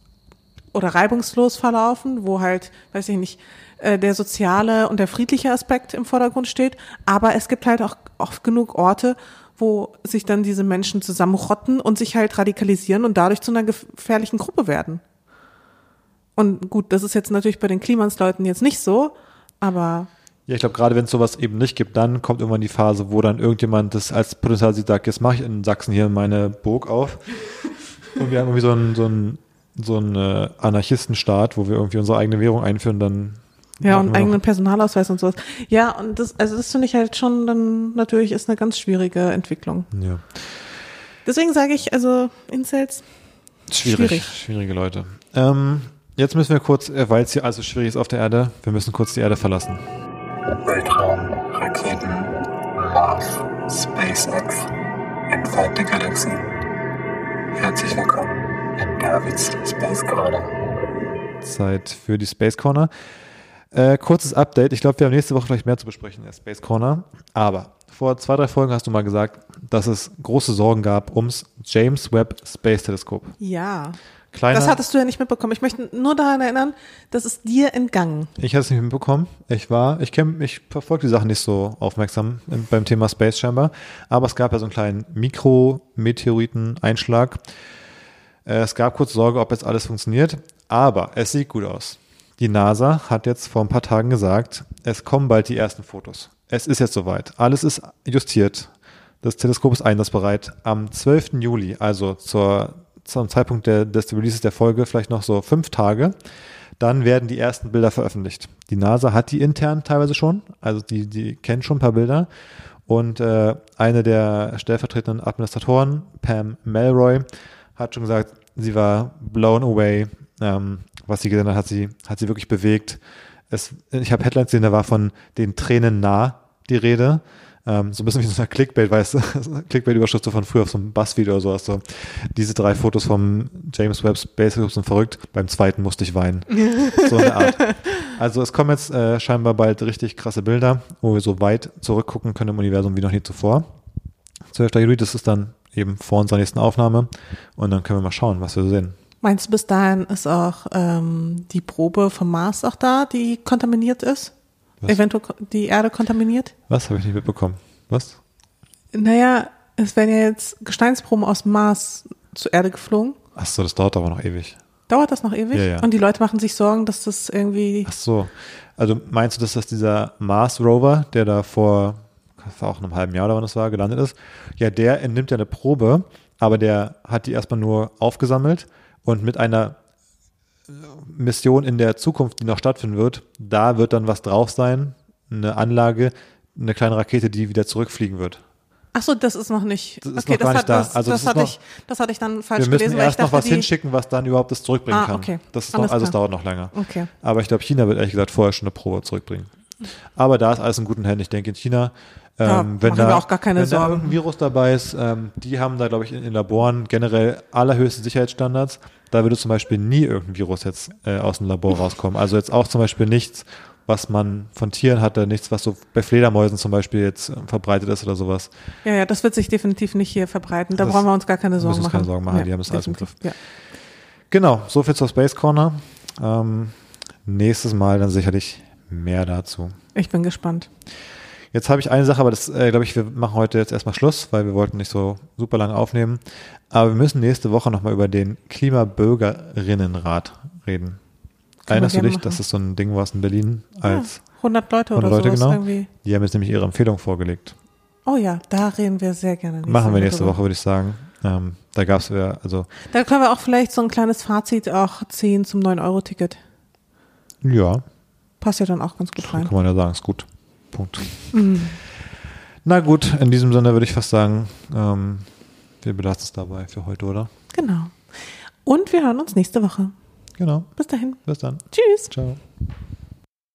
oder reibungslos verlaufen, wo halt, weiß ich nicht, äh, der soziale und der friedliche Aspekt im Vordergrund steht. Aber es gibt halt auch oft genug Orte, wo sich dann diese Menschen zusammenrotten und sich halt radikalisieren und dadurch zu einer gefährlichen Gruppe werden. Und gut, das ist jetzt natürlich bei den Klimansleuten jetzt nicht so, aber Ja, ich glaube, gerade wenn es sowas eben nicht gibt, dann kommt irgendwann die Phase, wo dann irgendjemand das als Potenzial sieht, sagt, jetzt mache ich in Sachsen hier meine Burg auf. Und wir haben irgendwie so einen, so einen, so einen äh, Anarchistenstaat, wo wir irgendwie unsere eigene Währung einführen, dann Ja, und eigenen Personalausweis und sowas. Ja, und das, also das finde ich halt schon dann natürlich ist eine ganz schwierige Entwicklung. Ja. Deswegen sage ich, also Incels, Schwierig, Schwierig. schwierige Leute. Ähm, jetzt müssen wir kurz, äh, weil es hier also schwierig ist auf der Erde, wir müssen kurz die Erde verlassen. Weltraum, Raketen, Mars, SpaceX, entfernte Galaxien. Herzlich willkommen in Davids Space Corner. Zeit für die Space Corner. Äh, kurzes Update. Ich glaube, wir haben nächste Woche vielleicht mehr zu besprechen in der Space Corner. Aber vor zwei, drei Folgen hast du mal gesagt, dass es große Sorgen gab ums James Webb Space Teleskop. ja. Kleiner, Das hattest du ja nicht mitbekommen. Ich möchte nur daran erinnern, das ist dir entgangen. ich habe es nicht mitbekommen. Ich war, ich kenne, ich verfolge die Sachen nicht so aufmerksam im, beim Thema Space scheinbar. Aber es gab ja so einen kleinen Mikrometeoriten-Einschlag. Äh, Es gab kurz Sorge, ob jetzt alles funktioniert, aber es sieht gut aus. Die NASA hat jetzt vor ein paar Tagen gesagt, es kommen bald die ersten Fotos. Es ist jetzt soweit. Alles ist justiert. Das Teleskop ist einsatzbereit. Am 12. Juli, also zur, zum Zeitpunkt der, des Releases der Folge, vielleicht noch so fünf Tage, dann werden die ersten Bilder veröffentlicht. Die NASA hat die intern teilweise schon, also die, die kennt schon ein paar Bilder. Und äh, eine der stellvertretenden Administratoren, Pam Melroy, hat schon gesagt, sie war blown away. Ähm, was sie gesehen hat, hat sie, hat sie wirklich bewegt. Es, ich habe Headlines gesehen, da war von den Tränen nah die Rede. Ähm, so ein bisschen wie so eine Clickbait, weißt du, Clickbait-Überschrift so von früher auf so einem Buzzfeed oder. So. Diese drei Fotos vom James Webb Space sind verrückt. Beim zweiten musste ich weinen. so eine Art. Also es kommen jetzt äh, scheinbar bald richtig krasse Bilder, wo wir so weit zurückgucken können im Universum wie noch nie zuvor. 12. Juli, das ist dann eben vor unserer nächsten Aufnahme. Und dann können wir mal schauen, was wir so sehen. Meinst du, bis dahin ist auch ähm, die Probe vom Mars auch da, die kontaminiert ist? Was? Eventuell die Erde kontaminiert? Was habe ich nicht mitbekommen? Was? Naja, es werden ja jetzt Gesteinsproben aus dem Mars zur Erde geflogen. Ach so, das dauert aber noch ewig. Dauert das noch ewig? Ja, ja. Und die Leute machen sich Sorgen, dass das irgendwie. Ach so. Also meinst du, dass das dieser Mars Rover, der da vor, vor auch einem halben Jahr oder wann das war, gelandet ist, ja, der entnimmt ja eine Probe, aber der hat die erstmal nur aufgesammelt und mit einer Mission in der Zukunft, die noch stattfinden wird, da wird dann was drauf sein, eine Anlage, eine kleine Rakete, die wieder zurückfliegen wird. Ach so, das ist noch nicht. Das ist okay, noch gar das, nicht hat, da. das, Also das, das hatte noch- ich, das hatte ich dann falsch Wir müssen gelesen, erst noch was hinschicken, was dann überhaupt das zurückbringen Ah, kann. okay. Das ist noch, also es dauert noch länger. Okay. Aber ich glaube, China wird ehrlich gesagt vorher schon eine Probe zurückbringen. Aber da ist alles in guten Händen. Ich denke, in China, Da ähm, wenn da, wir auch gar keine wenn da irgendein Virus dabei ist, ähm, die haben da, glaube ich, in, in Laboren generell allerhöchste Sicherheitsstandards. Da würde zum Beispiel nie irgendein Virus jetzt äh, aus dem Labor rauskommen. Also jetzt auch zum Beispiel nichts, was man von Tieren hatte, nichts, was so bei Fledermäusen zum Beispiel jetzt äh, verbreitet ist oder sowas. Ja, ja, das wird sich definitiv nicht hier verbreiten. Da Das brauchen wir uns gar keine Sorgen machen. keine Sorgen machen, ja, die haben das alles im definitiv, Ja. Genau, so viel zur Space Corner. Ähm, nächstes Mal dann sicherlich mehr dazu. Ich bin gespannt. Jetzt habe ich eine Sache, aber das äh, glaube ich, wir machen heute jetzt erstmal Schluss, weil wir wollten nicht so super lange aufnehmen. Aber wir müssen nächste Woche nochmal über den Klimabürgerinnenrat reden. Erinnerst du dich, machen. dass es so ein Ding war in Berlin als ja, 100 Leute oder 100 Leute sowas genau? irgendwie. Die haben jetzt nämlich ihre Empfehlung vorgelegt. Oh ja, da reden wir sehr gerne. Machen wir nächste. Woche, würde ich sagen. Ähm, da gab es ja, also Da können wir auch vielleicht so ein kleines Fazit auch ziehen zum 9-Euro-Ticket. ja, Passt ja dann auch ganz gut kann rein. man ja sagen, ist gut. Punkt. Mhm. Na gut, in diesem Sinne würde ich fast sagen, ähm, wir belassen es dabei für heute, oder? Genau. Und wir hören uns nächste Woche. Genau. Bis dahin. Bis dann. Tschüss. Ciao.